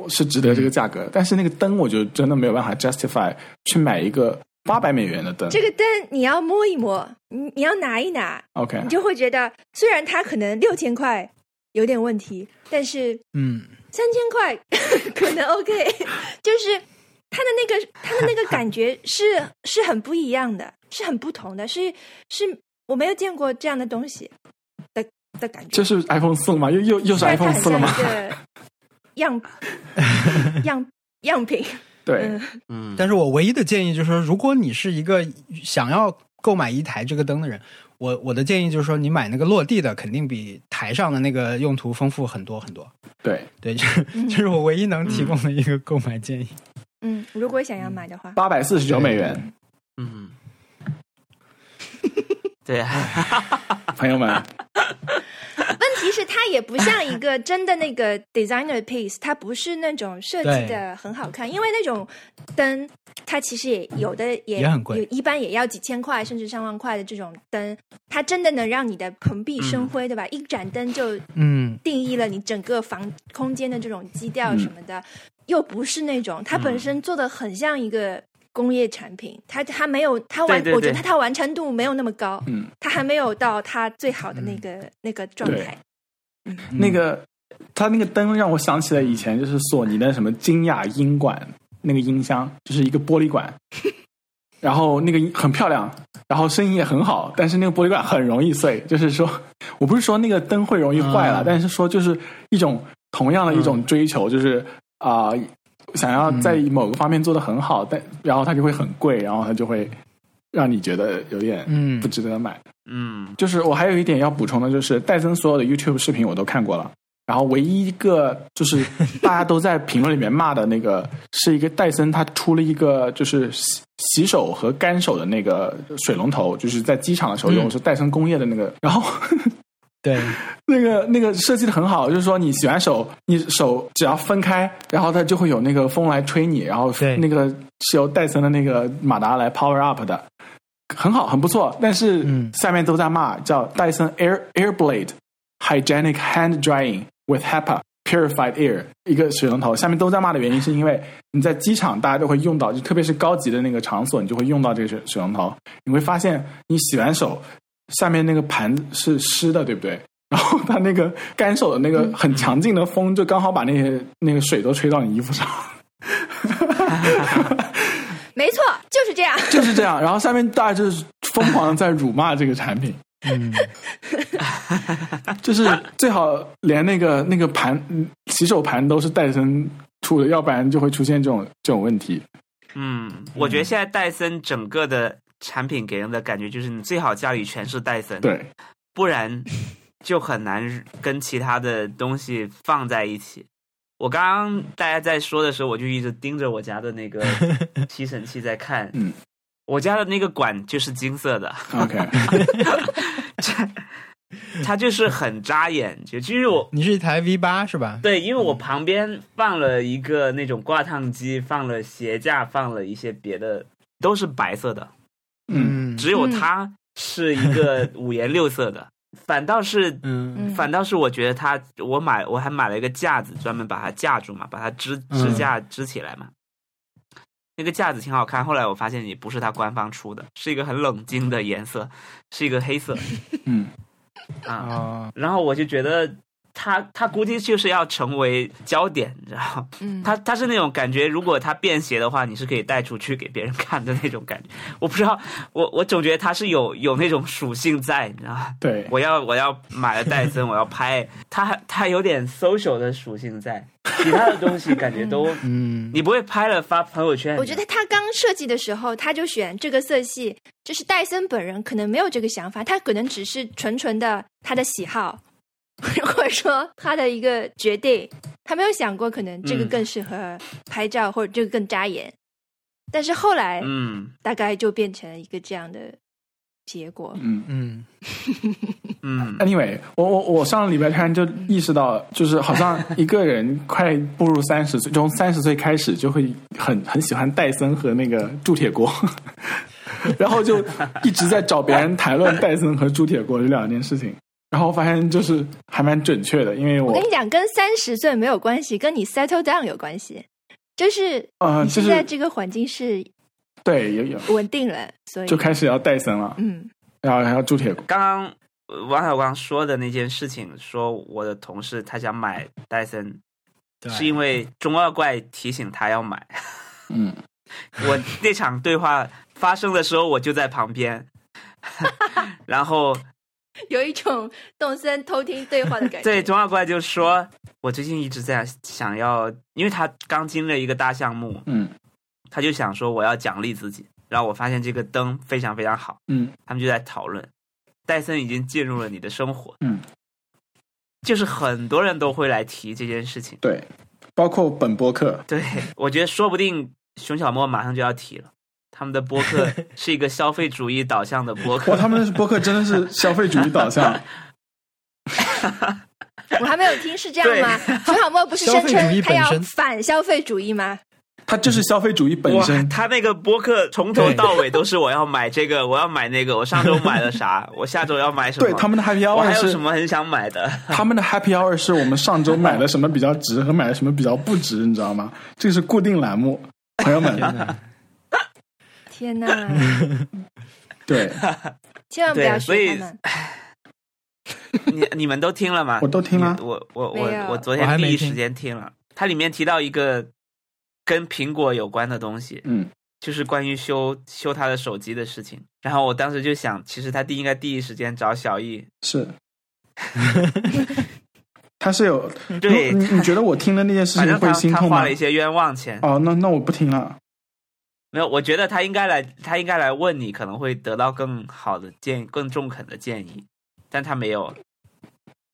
是值得这个价格。但是那个灯，我就真的没有办法 justify 去买一个八百美元的灯这个灯你要摸一摸，你你要拿一拿，，OK，你就会觉得，虽然它可能六千块有点问题，但是嗯，三千块 可能 OK，就是它的那个它的那个感觉是 是很不一样的，是很不同的，是是我没有见过这样的东西的的感觉。这是 iPhone 四了吗？又又又是 iPhone 很四了吗？像一个样样样品，对。嗯，嗯，但是我唯一的建议就是说，如果你是一个想要购买一台这个灯的人，我我的建议就是说，你买那个落地的，肯定比台上的那个用途丰富很多很多。对，对，这是嗯。这是我唯一能提供的一个购买建议。嗯，如果想要买的话，八百四十九美元，嗯，对啊，朋友们，问题是它也不像一个真的那个 designer piece，它不是那种设计的很好看，因为那种灯它其实也有的也也很贵。一般也要几千块甚至上万块的这种灯，它真的能让你的蓬荜生辉，对吧？一盏灯就嗯，定义了你整个房空间的这种基调什么的，又不是那种它本身做的很像一个工业产品，它它没有它完，对对我觉得它它完成度没有那么高，嗯，它还没有到它最好的那个、那个状态。那个它那个灯让我想起了以前就是索尼的什么金雅音管那个音箱，就是一个玻璃管，然后那个音很漂亮，然后声音也很好，但是那个玻璃管很容易碎。就是说我不是说那个灯会容易坏了，啊。但是说就是一种同样的一种追求，就是啊、想要在某个方面做得很好，但然后它就会很贵，然后它就会让你觉得有点嗯。不值得买。嗯。就是我还有一点要补充的，就是戴森所有的 YouTube 视频我都看过了，然后唯一一个就是大家都在评论里面骂的那个，是一个戴森他出了一个就是洗洗手和干手的那个水龙头，就是在机场的时候用，嗯。是戴森工业的那个，然后对，那个那个设计的很好，就是说你洗完手，你手只要分开，然后它就会有那个风来吹你，然后那个是由戴森的那个马达来 power up 的，很好，很不错。但是嗯。下面都在骂，叫戴森 Air Airblade Hygienic Hand Drying with HEPA Purified Air 一个水龙头，下面都在骂的原因是因为你在机场大家都会用到，就特别是高级的那个场所，你就会用到这个水水龙头，你会发现你洗完手下面那个盘是湿的，对不对？然后它那个干手的那个很强劲的风，就刚好把那些那个水都吹到你衣服上，没错，就是这样。就是这样。然后下面大家就是疯狂的在辱骂这个产品，嗯，就是最好连那个那个盘嗯洗手盘都是戴森出的，要不然就会出现这种这种问题。嗯，我觉得现在戴森整个的产品给人的感觉就是，你最好家里全是戴森，对，不然就很难跟其他的东西放在一起。我刚刚大家在说的时候，我就一直盯着我家的那个 吸尘器在看。嗯，我家的那个管就是金色的，OK，它就是很扎眼。就其实我 你是一台 V 八是吧？对，因为我旁边放了一个那种挂烫机，放了鞋架，放了一些别的，都是白色的，嗯，只有它是一个五颜六色的。反倒是嗯嗯反倒是我觉得它，我买我还买了一个架子，专门把它架住嘛，把它支支架支起来嘛。那个架子挺好看，后来我发现也不是它官方出的，是一个很冷静的颜色，是一个黑色嗯，啊。哦，然后我就觉得它它估计就是要成为焦点，你知道吗？嗯，他他是那种感觉，如果他便携的话，你是可以带出去给别人看的那种感觉。我不知道，我我总觉得他是有有那种属性在，你知道吗？对，我要我要买了戴森，我要拍它，它有点 social 的属性在，其他的东西感觉都嗯，你不会拍了发朋友圈。我觉得他刚设计的时候，他就选这个色系，就是戴森本人可能没有这个想法，他可能只是纯纯的他的喜好，或者说他的一个决定，他没有想过可能这个嗯更适合拍照，或者这个更扎眼。但是后来嗯大概就变成了一个这样的结果。嗯。嗯，嗯 Anyway，我我我上个礼拜突然就意识到，就是好像一个人快步入三十岁，从三十岁开始就会很很喜欢戴森和那个铸铁锅，然后就一直在找别人谈论戴森和铸铁锅这两件事情，然后发现就是还蛮准确的，因为我我跟你讲，跟三十岁没有关系，跟你 settle down 有关系。就是呃你现在这个环境是对，有有稳定了，所以就开始要戴森了，嗯然后还要铸铁。刚刚呃王小光说的那件事情，说我的同事他想买戴森，是因为中二怪提醒他要买。嗯，我那场对话发生的时候，我就在旁边，然后 有一种动森偷听对话的感觉。对中二怪就说，我最近一直在想要，因为他刚经历了一个大项目，嗯他就想说我要奖励自己。然后我发现这个灯非常非常好，嗯他们就在讨论，戴森已经进入了你的生活，嗯，就是很多人都会来提这件事情。对，包括本播客，对，我觉得说不定熊小莫马上就要提了。他们的播客 是一个消费主义导向的播客哇，，他们的播客真的是消费主义导向。我还没有听，是这样吗？徐小莫不是声消费主义称他要反消费主义吗？他就是消费主义本身，。他那个播客从头到尾都是我要买这个，我要买那个，我上周买了啥，我下周要买什么？对，他们的 Happy Hour 还有什么很想买的？他们的 Happy Hour 是我们上周买了什么比较值和买了什么比较不值，你知道吗？这个是固定栏目，朋友们。天哪，对，千万不要对所以学他们。你你们都听了吗？我都听了我我我我昨天第一时间听了，它里面提到一个跟苹果有关的东西，嗯，就是关于修修他的手机的事情。然后我当时就想，其实他第应该第一时间找小易。是。他是有，对，你你觉得我听了那件事情会心痛吗他花了？一些冤枉钱。哦，那那我不听了。没有，我觉得他应该来，他应该来问你，可能会得到更好的建议、更中肯的建议，但他没有，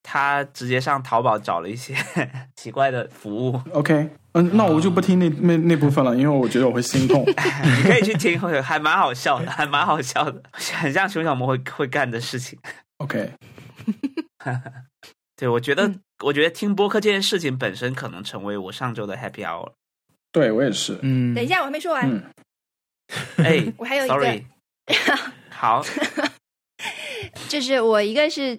他直接上淘宝找了一些 奇怪的服务，OK，嗯，那我就不听那那那部分了，因为我觉得我会心痛。你可以去听，会还蛮好笑的，还蛮好笑的，很像熊小魔会会干的事情。OK，对，我觉得，嗯我觉得听播客这件事情本身可能成为我上周的 Happy Hour。对我也是。嗯，等一下，我还没说完。嗯。哎 我还有一个。好，就是我一个是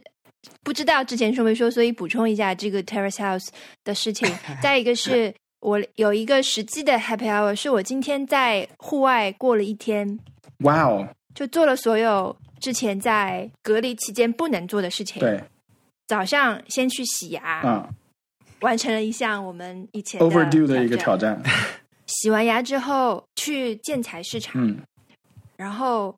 不知道之前说没说，所以补充一下这个 Terrace House 的事情。再一个是我有一个实际的 Happy Hour，是我今天在户外过了一天，哇哦，就做了所有之前在隔离期间不能做的事情。对。早上先去洗牙，啊完成了一项我们以前的，overdue 的一个挑挑战。洗完牙之后去建材市场，嗯然后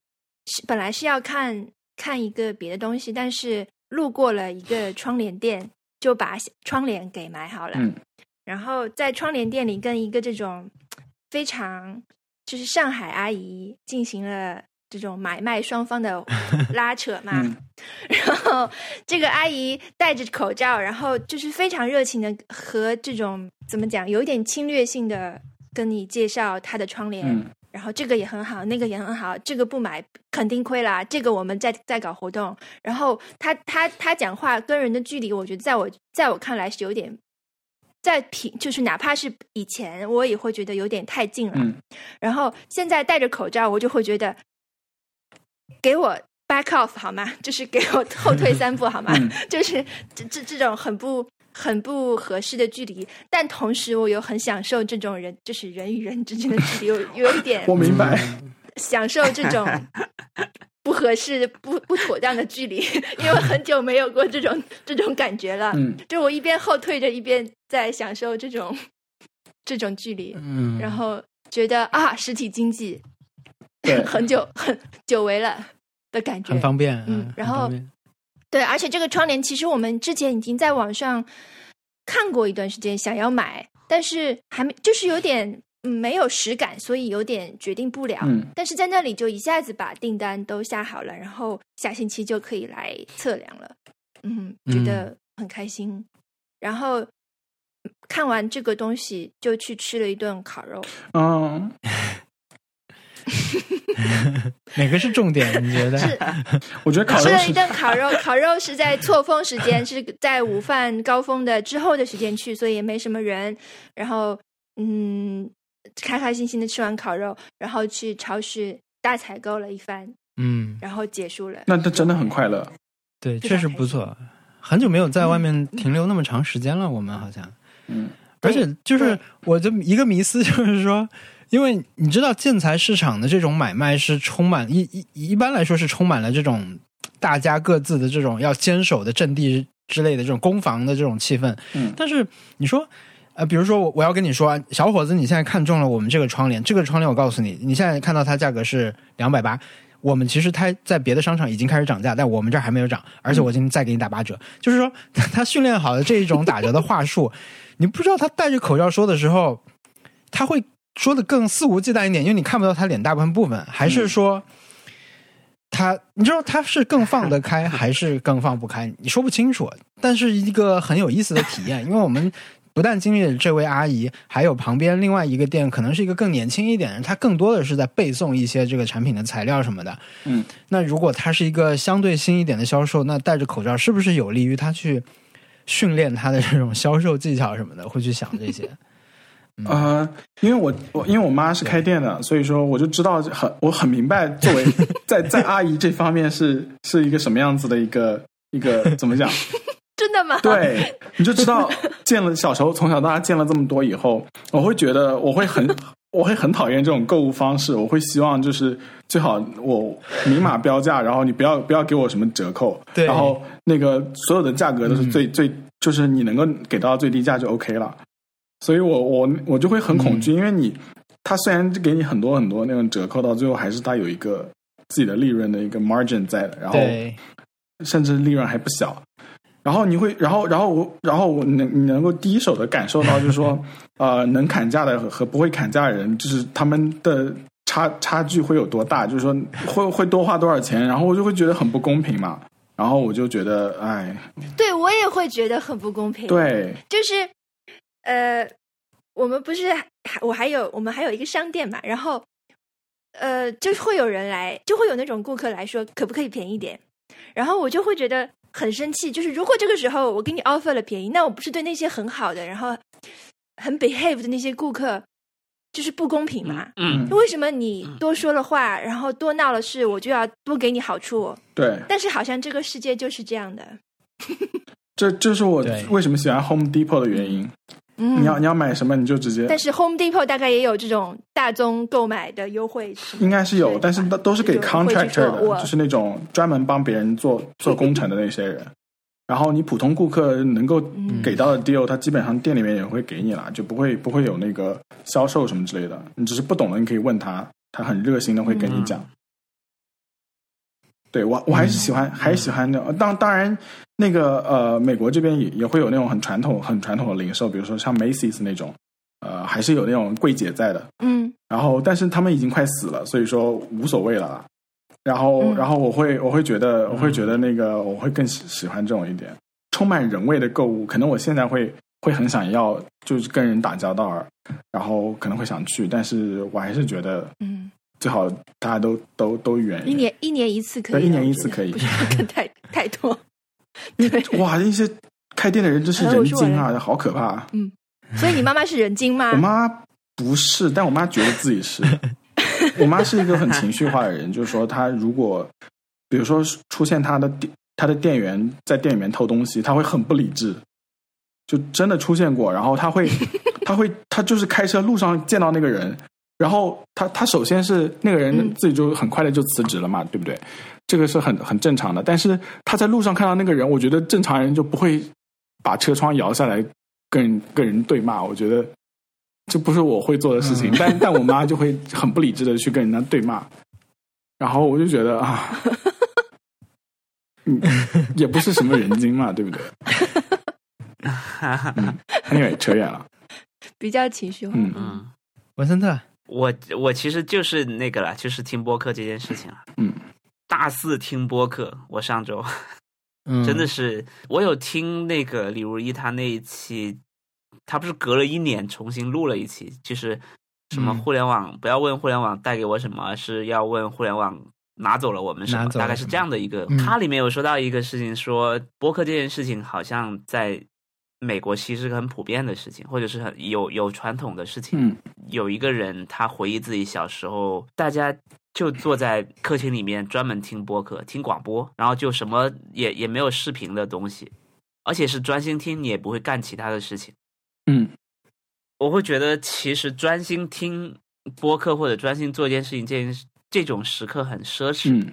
是本来是要看看一个别的东西，但是路过了一个窗帘店，就把窗帘给买好了。嗯然后在窗帘店里跟一个这种非常就是上海阿姨进行了这种买卖双方的 拉扯嘛。嗯然后这个阿姨戴着口罩，然后就是非常热情的和这种怎么讲，有一点侵略性的跟你介绍她的窗帘。嗯然后这个也很好，那个也很好，这个不买肯定亏啦。这个我们在在搞活动，然后他他他讲话跟人的距离，我觉得在我在我看来是有点在平，就是哪怕是以前我也会觉得有点太近了。嗯然后现在戴着口罩，我就会觉得给我 back off 好吗？就是给我 后退三步好吗？嗯 就是这这这种很不很不合适的距离，但同时我又很享受这种人就是人与人之间的距离，有有一点我明白。享受这种不合适、不不妥当的距离，因为很久没有过这种这种感觉了。嗯就我一边后退着，一边在享受这种这种距离，嗯，然后觉得啊，实体经济对 很久 很久违了的感觉很。方便，嗯然后对，而且这个窗帘其实我们之前已经在网上看过一段时间，想要买，但是还没，就是有点、嗯、没有实感，所以有点决定不了。嗯但是在那里就一下子把订单都下好了，然后下星期就可以来测量了。嗯，觉得很开心。然后嗯看完这个东西，就去吃了一顿烤肉。嗯，哪个是重点？你觉得？是 我觉得烤肉吃了一顿烤肉，烤肉是在错峰时间，是在午饭高峰的之后的时间去，所以也没什么人。然后，嗯，开开心心的吃完烤肉，然后去超市大采购了一番，嗯，然后结束了。那这真的很快乐。对，确实不错。很久没有在外面停留那么长时间了，我们好像。嗯而且就是我的一个迷思，就是说，因为你知道建材市场的这种买卖是充满一一一般来说是充满了这种大家各自的这种要坚守的阵地之类的这种攻防的这种气氛。嗯但是你说，呃，比如说我我要跟你说，小伙子，你现在看中了我们这个窗帘，这个窗帘我告诉你，你现在看到它价格是两百八。我们其实它在别的商场已经开始涨价，但我们这儿还没有涨，而且我今天再给你打八折。就是说，他训练好的这一种打折的话术，你不知道他戴着口罩说的时候，他会说的更肆无忌惮一点，因为你看不到他脸大部分部分，还是说他，你知道他是更放得开，还是更放不开？你说不清楚，但是一个很有意思的体验，因为我们。不但经历了这位阿姨，还有旁边另外一个店，可能是一个更年轻一点的人，他更多的是在背诵一些这个产品的材料什么的。嗯，那如果他是一个相对新一点的销售，那戴着口罩是不是有利于他去训练他的这种销售技巧什么的？会去想这些。呃，因为我我因为我妈是开店的，所以说我就知道很我很明白，作为 在在阿姨这方面是是一个什么样子的一个一个怎么讲？真的吗？对，你就知道见了小时候从小到大见了这么多以后，我会觉得我会很我会很讨厌这种购物方式，我会希望就是最好我明码标价，然后你不要不要给我什么折扣，对然后那个所有的价格都是最、最就是你能够给到最低价就 OK 了，所以我我我就会很恐惧，因为你他虽然给你很多很多那种折扣，到最后还是他有一个自己的利润的一个 margin 在的，然后，甚至利润还不小。然后你会，然后，然后我，然后我能你能够第一手的感受到，就是说，呃，能砍价的和和不会砍价的人，就是他们的差差距会有多大，就是说会会多花多少钱，然后我就会觉得很不公平嘛。然后我就觉得，哎，对我也会觉得很不公平。，对，就是呃，我们不是还我还有我们还有一个商店嘛，然后呃，就会有人来，就会有那种顾客来说，可不可以便宜点？然后我就会觉得很生气，就是如果这个时候我给你 offer 了便宜，那我不是对那些很好的，然后很 behave 的那些顾客就是不公平嘛？嗯，为什么你多说了话，然后多闹了事，我就要多给你好处？对，但是好像这个世界就是这样的。这这是我为什么喜欢 Home Depot 的原因。嗯，你要你要买什么，你就直接但是 Home Depot 大概也有这种大宗购买的优惠，应该是有，但是都都是给 contractor 的，就是那种专门帮别人做做工程的那些人。然后你普通顾客能够嗯给到的 deal，他基本上店里面也会给你啦，就不会不会有那个销售什么之类的。你只是不懂的，你可以问他，他很热心的会跟你讲。对我我还是喜欢，还是喜欢那。当当然，那个呃，美国这边也也会有那种很传统、很传统的零售，比如说像 Macy's 那种，呃，还是有那种柜姐在的。嗯然后，但是他们已经快死了，所以说无所谓了啦。然后，嗯然后我会，我会觉得，我会觉得那个，我会更喜喜欢这种一点，充满人味的购物。可能我现在会会很想要，就是跟人打交道，然后可能会想去，但是我还是觉得嗯，最好大家都都都远一年一年一次可以一年一次可以不要跟太太多。因为哇，那些开店的人真是人精啊，好可怕。嗯所以你妈妈是人精吗？我妈不是，但我妈觉得自己是。我妈是一个很情绪化的人，就是说，她如果比如说出现她的店，她的店员在店里面偷东西，她会很不理智，就真的出现过。然后她会，她会，她就是开车路上见到那个人，然后他他首先是那个人嗯自己就很快的就辞职了嘛，对不对？这个是很很正常的。但是他在路上看到那个人，我觉得正常人就不会把车窗摇下来跟人跟人对骂，我觉得这不是我会做的事情，但但我妈就会很不理智的去跟人家对骂，然后我就觉得啊，嗯，也不是什么人精嘛，对不对？嗯，anyway，扯远了，比较情绪化。嗯嗯，文森特，我我其实就是那个了，就是听播客这件事情了。嗯，大四听播客，我上周嗯，真的是，我有听那个李如一他那一期，他不是隔了一年重新录了一期，就是什么嗯互联网，不要问互联网带给我什么，是要问互联网拿走了我们什么，大概是这样的一个。嗯它里面有说到一个事情说，播客这件事情好像在美国其实是个很普遍的事情，或者是很有有传统的事情。嗯有一个人他回忆自己小时候，大家就坐在客厅里面专门听播客、听广播，然后就什么也也没有视频的东西，而且是专心听，你也不会干其他的事情。嗯我会觉得其实专心听播客或者专心做一件事情，这件事这种时刻很奢侈，嗯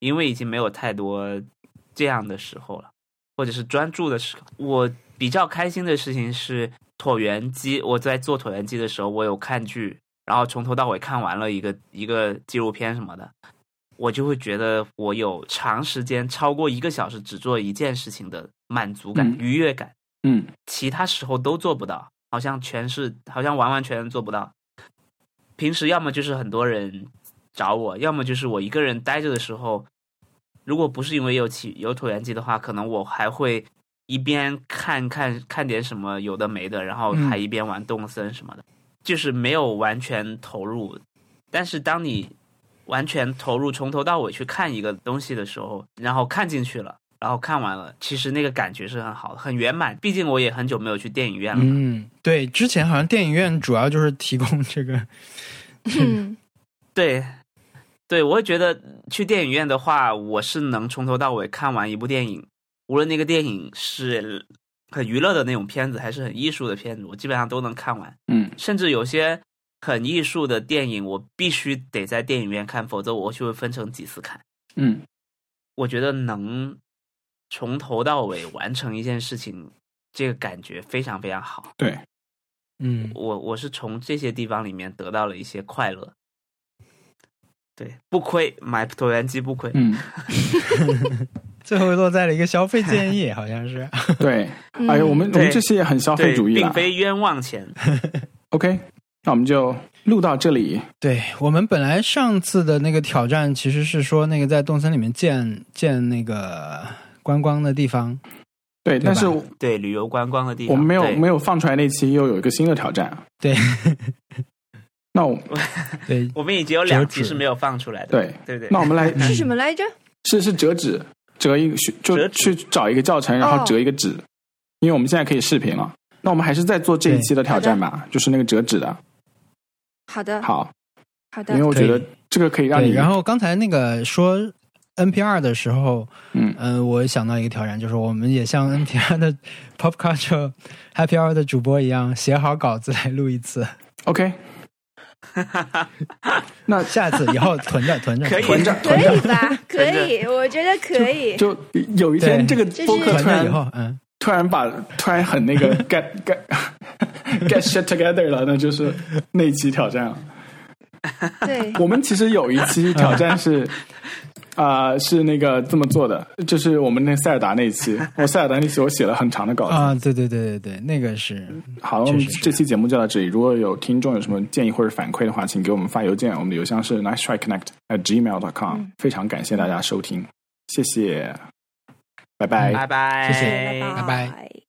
因为已经没有太多这样的时候了，或者是专注的时刻。我比较开心的事情是椭圆机，我在做椭圆机的时候，我有看剧，然后从头到尾看完了一个一个纪录片什么的，我就会觉得我有长时间超过一个小时只做一件事情的满足感、嗯愉悦感。嗯其他时候都做不到，好像全是，好像完完全全做不到。平时要么就是很多人找我，要么就是我一个人待着的时候，如果不是因为有起有椭圆机的话，可能我还会一边看看看点什么有的没的，然后嗯还一边玩动森什么的，就是没有完全投入。但是当你完全投入，从头到尾去看一个东西的时候，然后看进去了。然后看完了，其实那个感觉是很好的，很圆满。毕竟我也很久没有去电影院了。嗯，对，之前好像电影院主要就是提供这个，嗯对，对，我会觉得去电影院的话，我是能从头到尾看完一部电影，无论那个电影是很娱乐的那种片子，还是很艺术的片子，我基本上都能看完。嗯甚至有些很艺术的电影，我必须得在电影院看，否则我就会分成几次看。嗯我觉得能从头到尾完成一件事情，这个感觉非常非常好。对，嗯，我我是从这些地方里面得到了一些快乐。对，不亏买椭圆机不亏。嗯 最后落在了一个消费建议，好像是。对，嗯哎呀，我们我们这些也很消费，主义。并非冤枉钱。OK，那我们就录到这里。对我们本来上次的那个挑战其实是说那个在洞森里面建建那个观光的地方，对，对但是对，旅游观光的地方，我们没有没有放出来那期，又有一个新的挑战。对那我 对，我们已经有两期是没有放出来的。对，对对。那我们来 是什么来着？是是折纸，折一个就去找一个教程，然后哦折一个纸，因为我们现在可以视频了。那我们还是在做这一期的挑战吧，就是那个折纸的。好的，好，好的因为，我觉得这个可以让对，你，然后刚才那个说 NPR 的时候，嗯嗯、我想到一个挑战，就是我们也像 NPR 的 Pop Culture Happy Hour 的主播一样，写好稿子来录一次。，OK。那下次以后囤着囤着，可以囤着可囤着以吧？可以，我觉得可以。就有一天这对个播客囤突然着以后，嗯，突然把突然很那个 get get get shit together 了，那就是那一期挑战了。对，我们其实有一期挑战是，啊、是那个这么做的，就是我们那塞尔达那一期，我塞尔达那期我写了很长的稿子。啊，对对对对对，那个是好，我们这期节目就到这里。如果有听众有什么建议或者反馈的话，请给我们发邮件，我们的邮箱是 nice try connect at gmail dot com、嗯 非常感谢大家收听，谢谢，拜拜。拜拜，谢谢拜拜拜拜。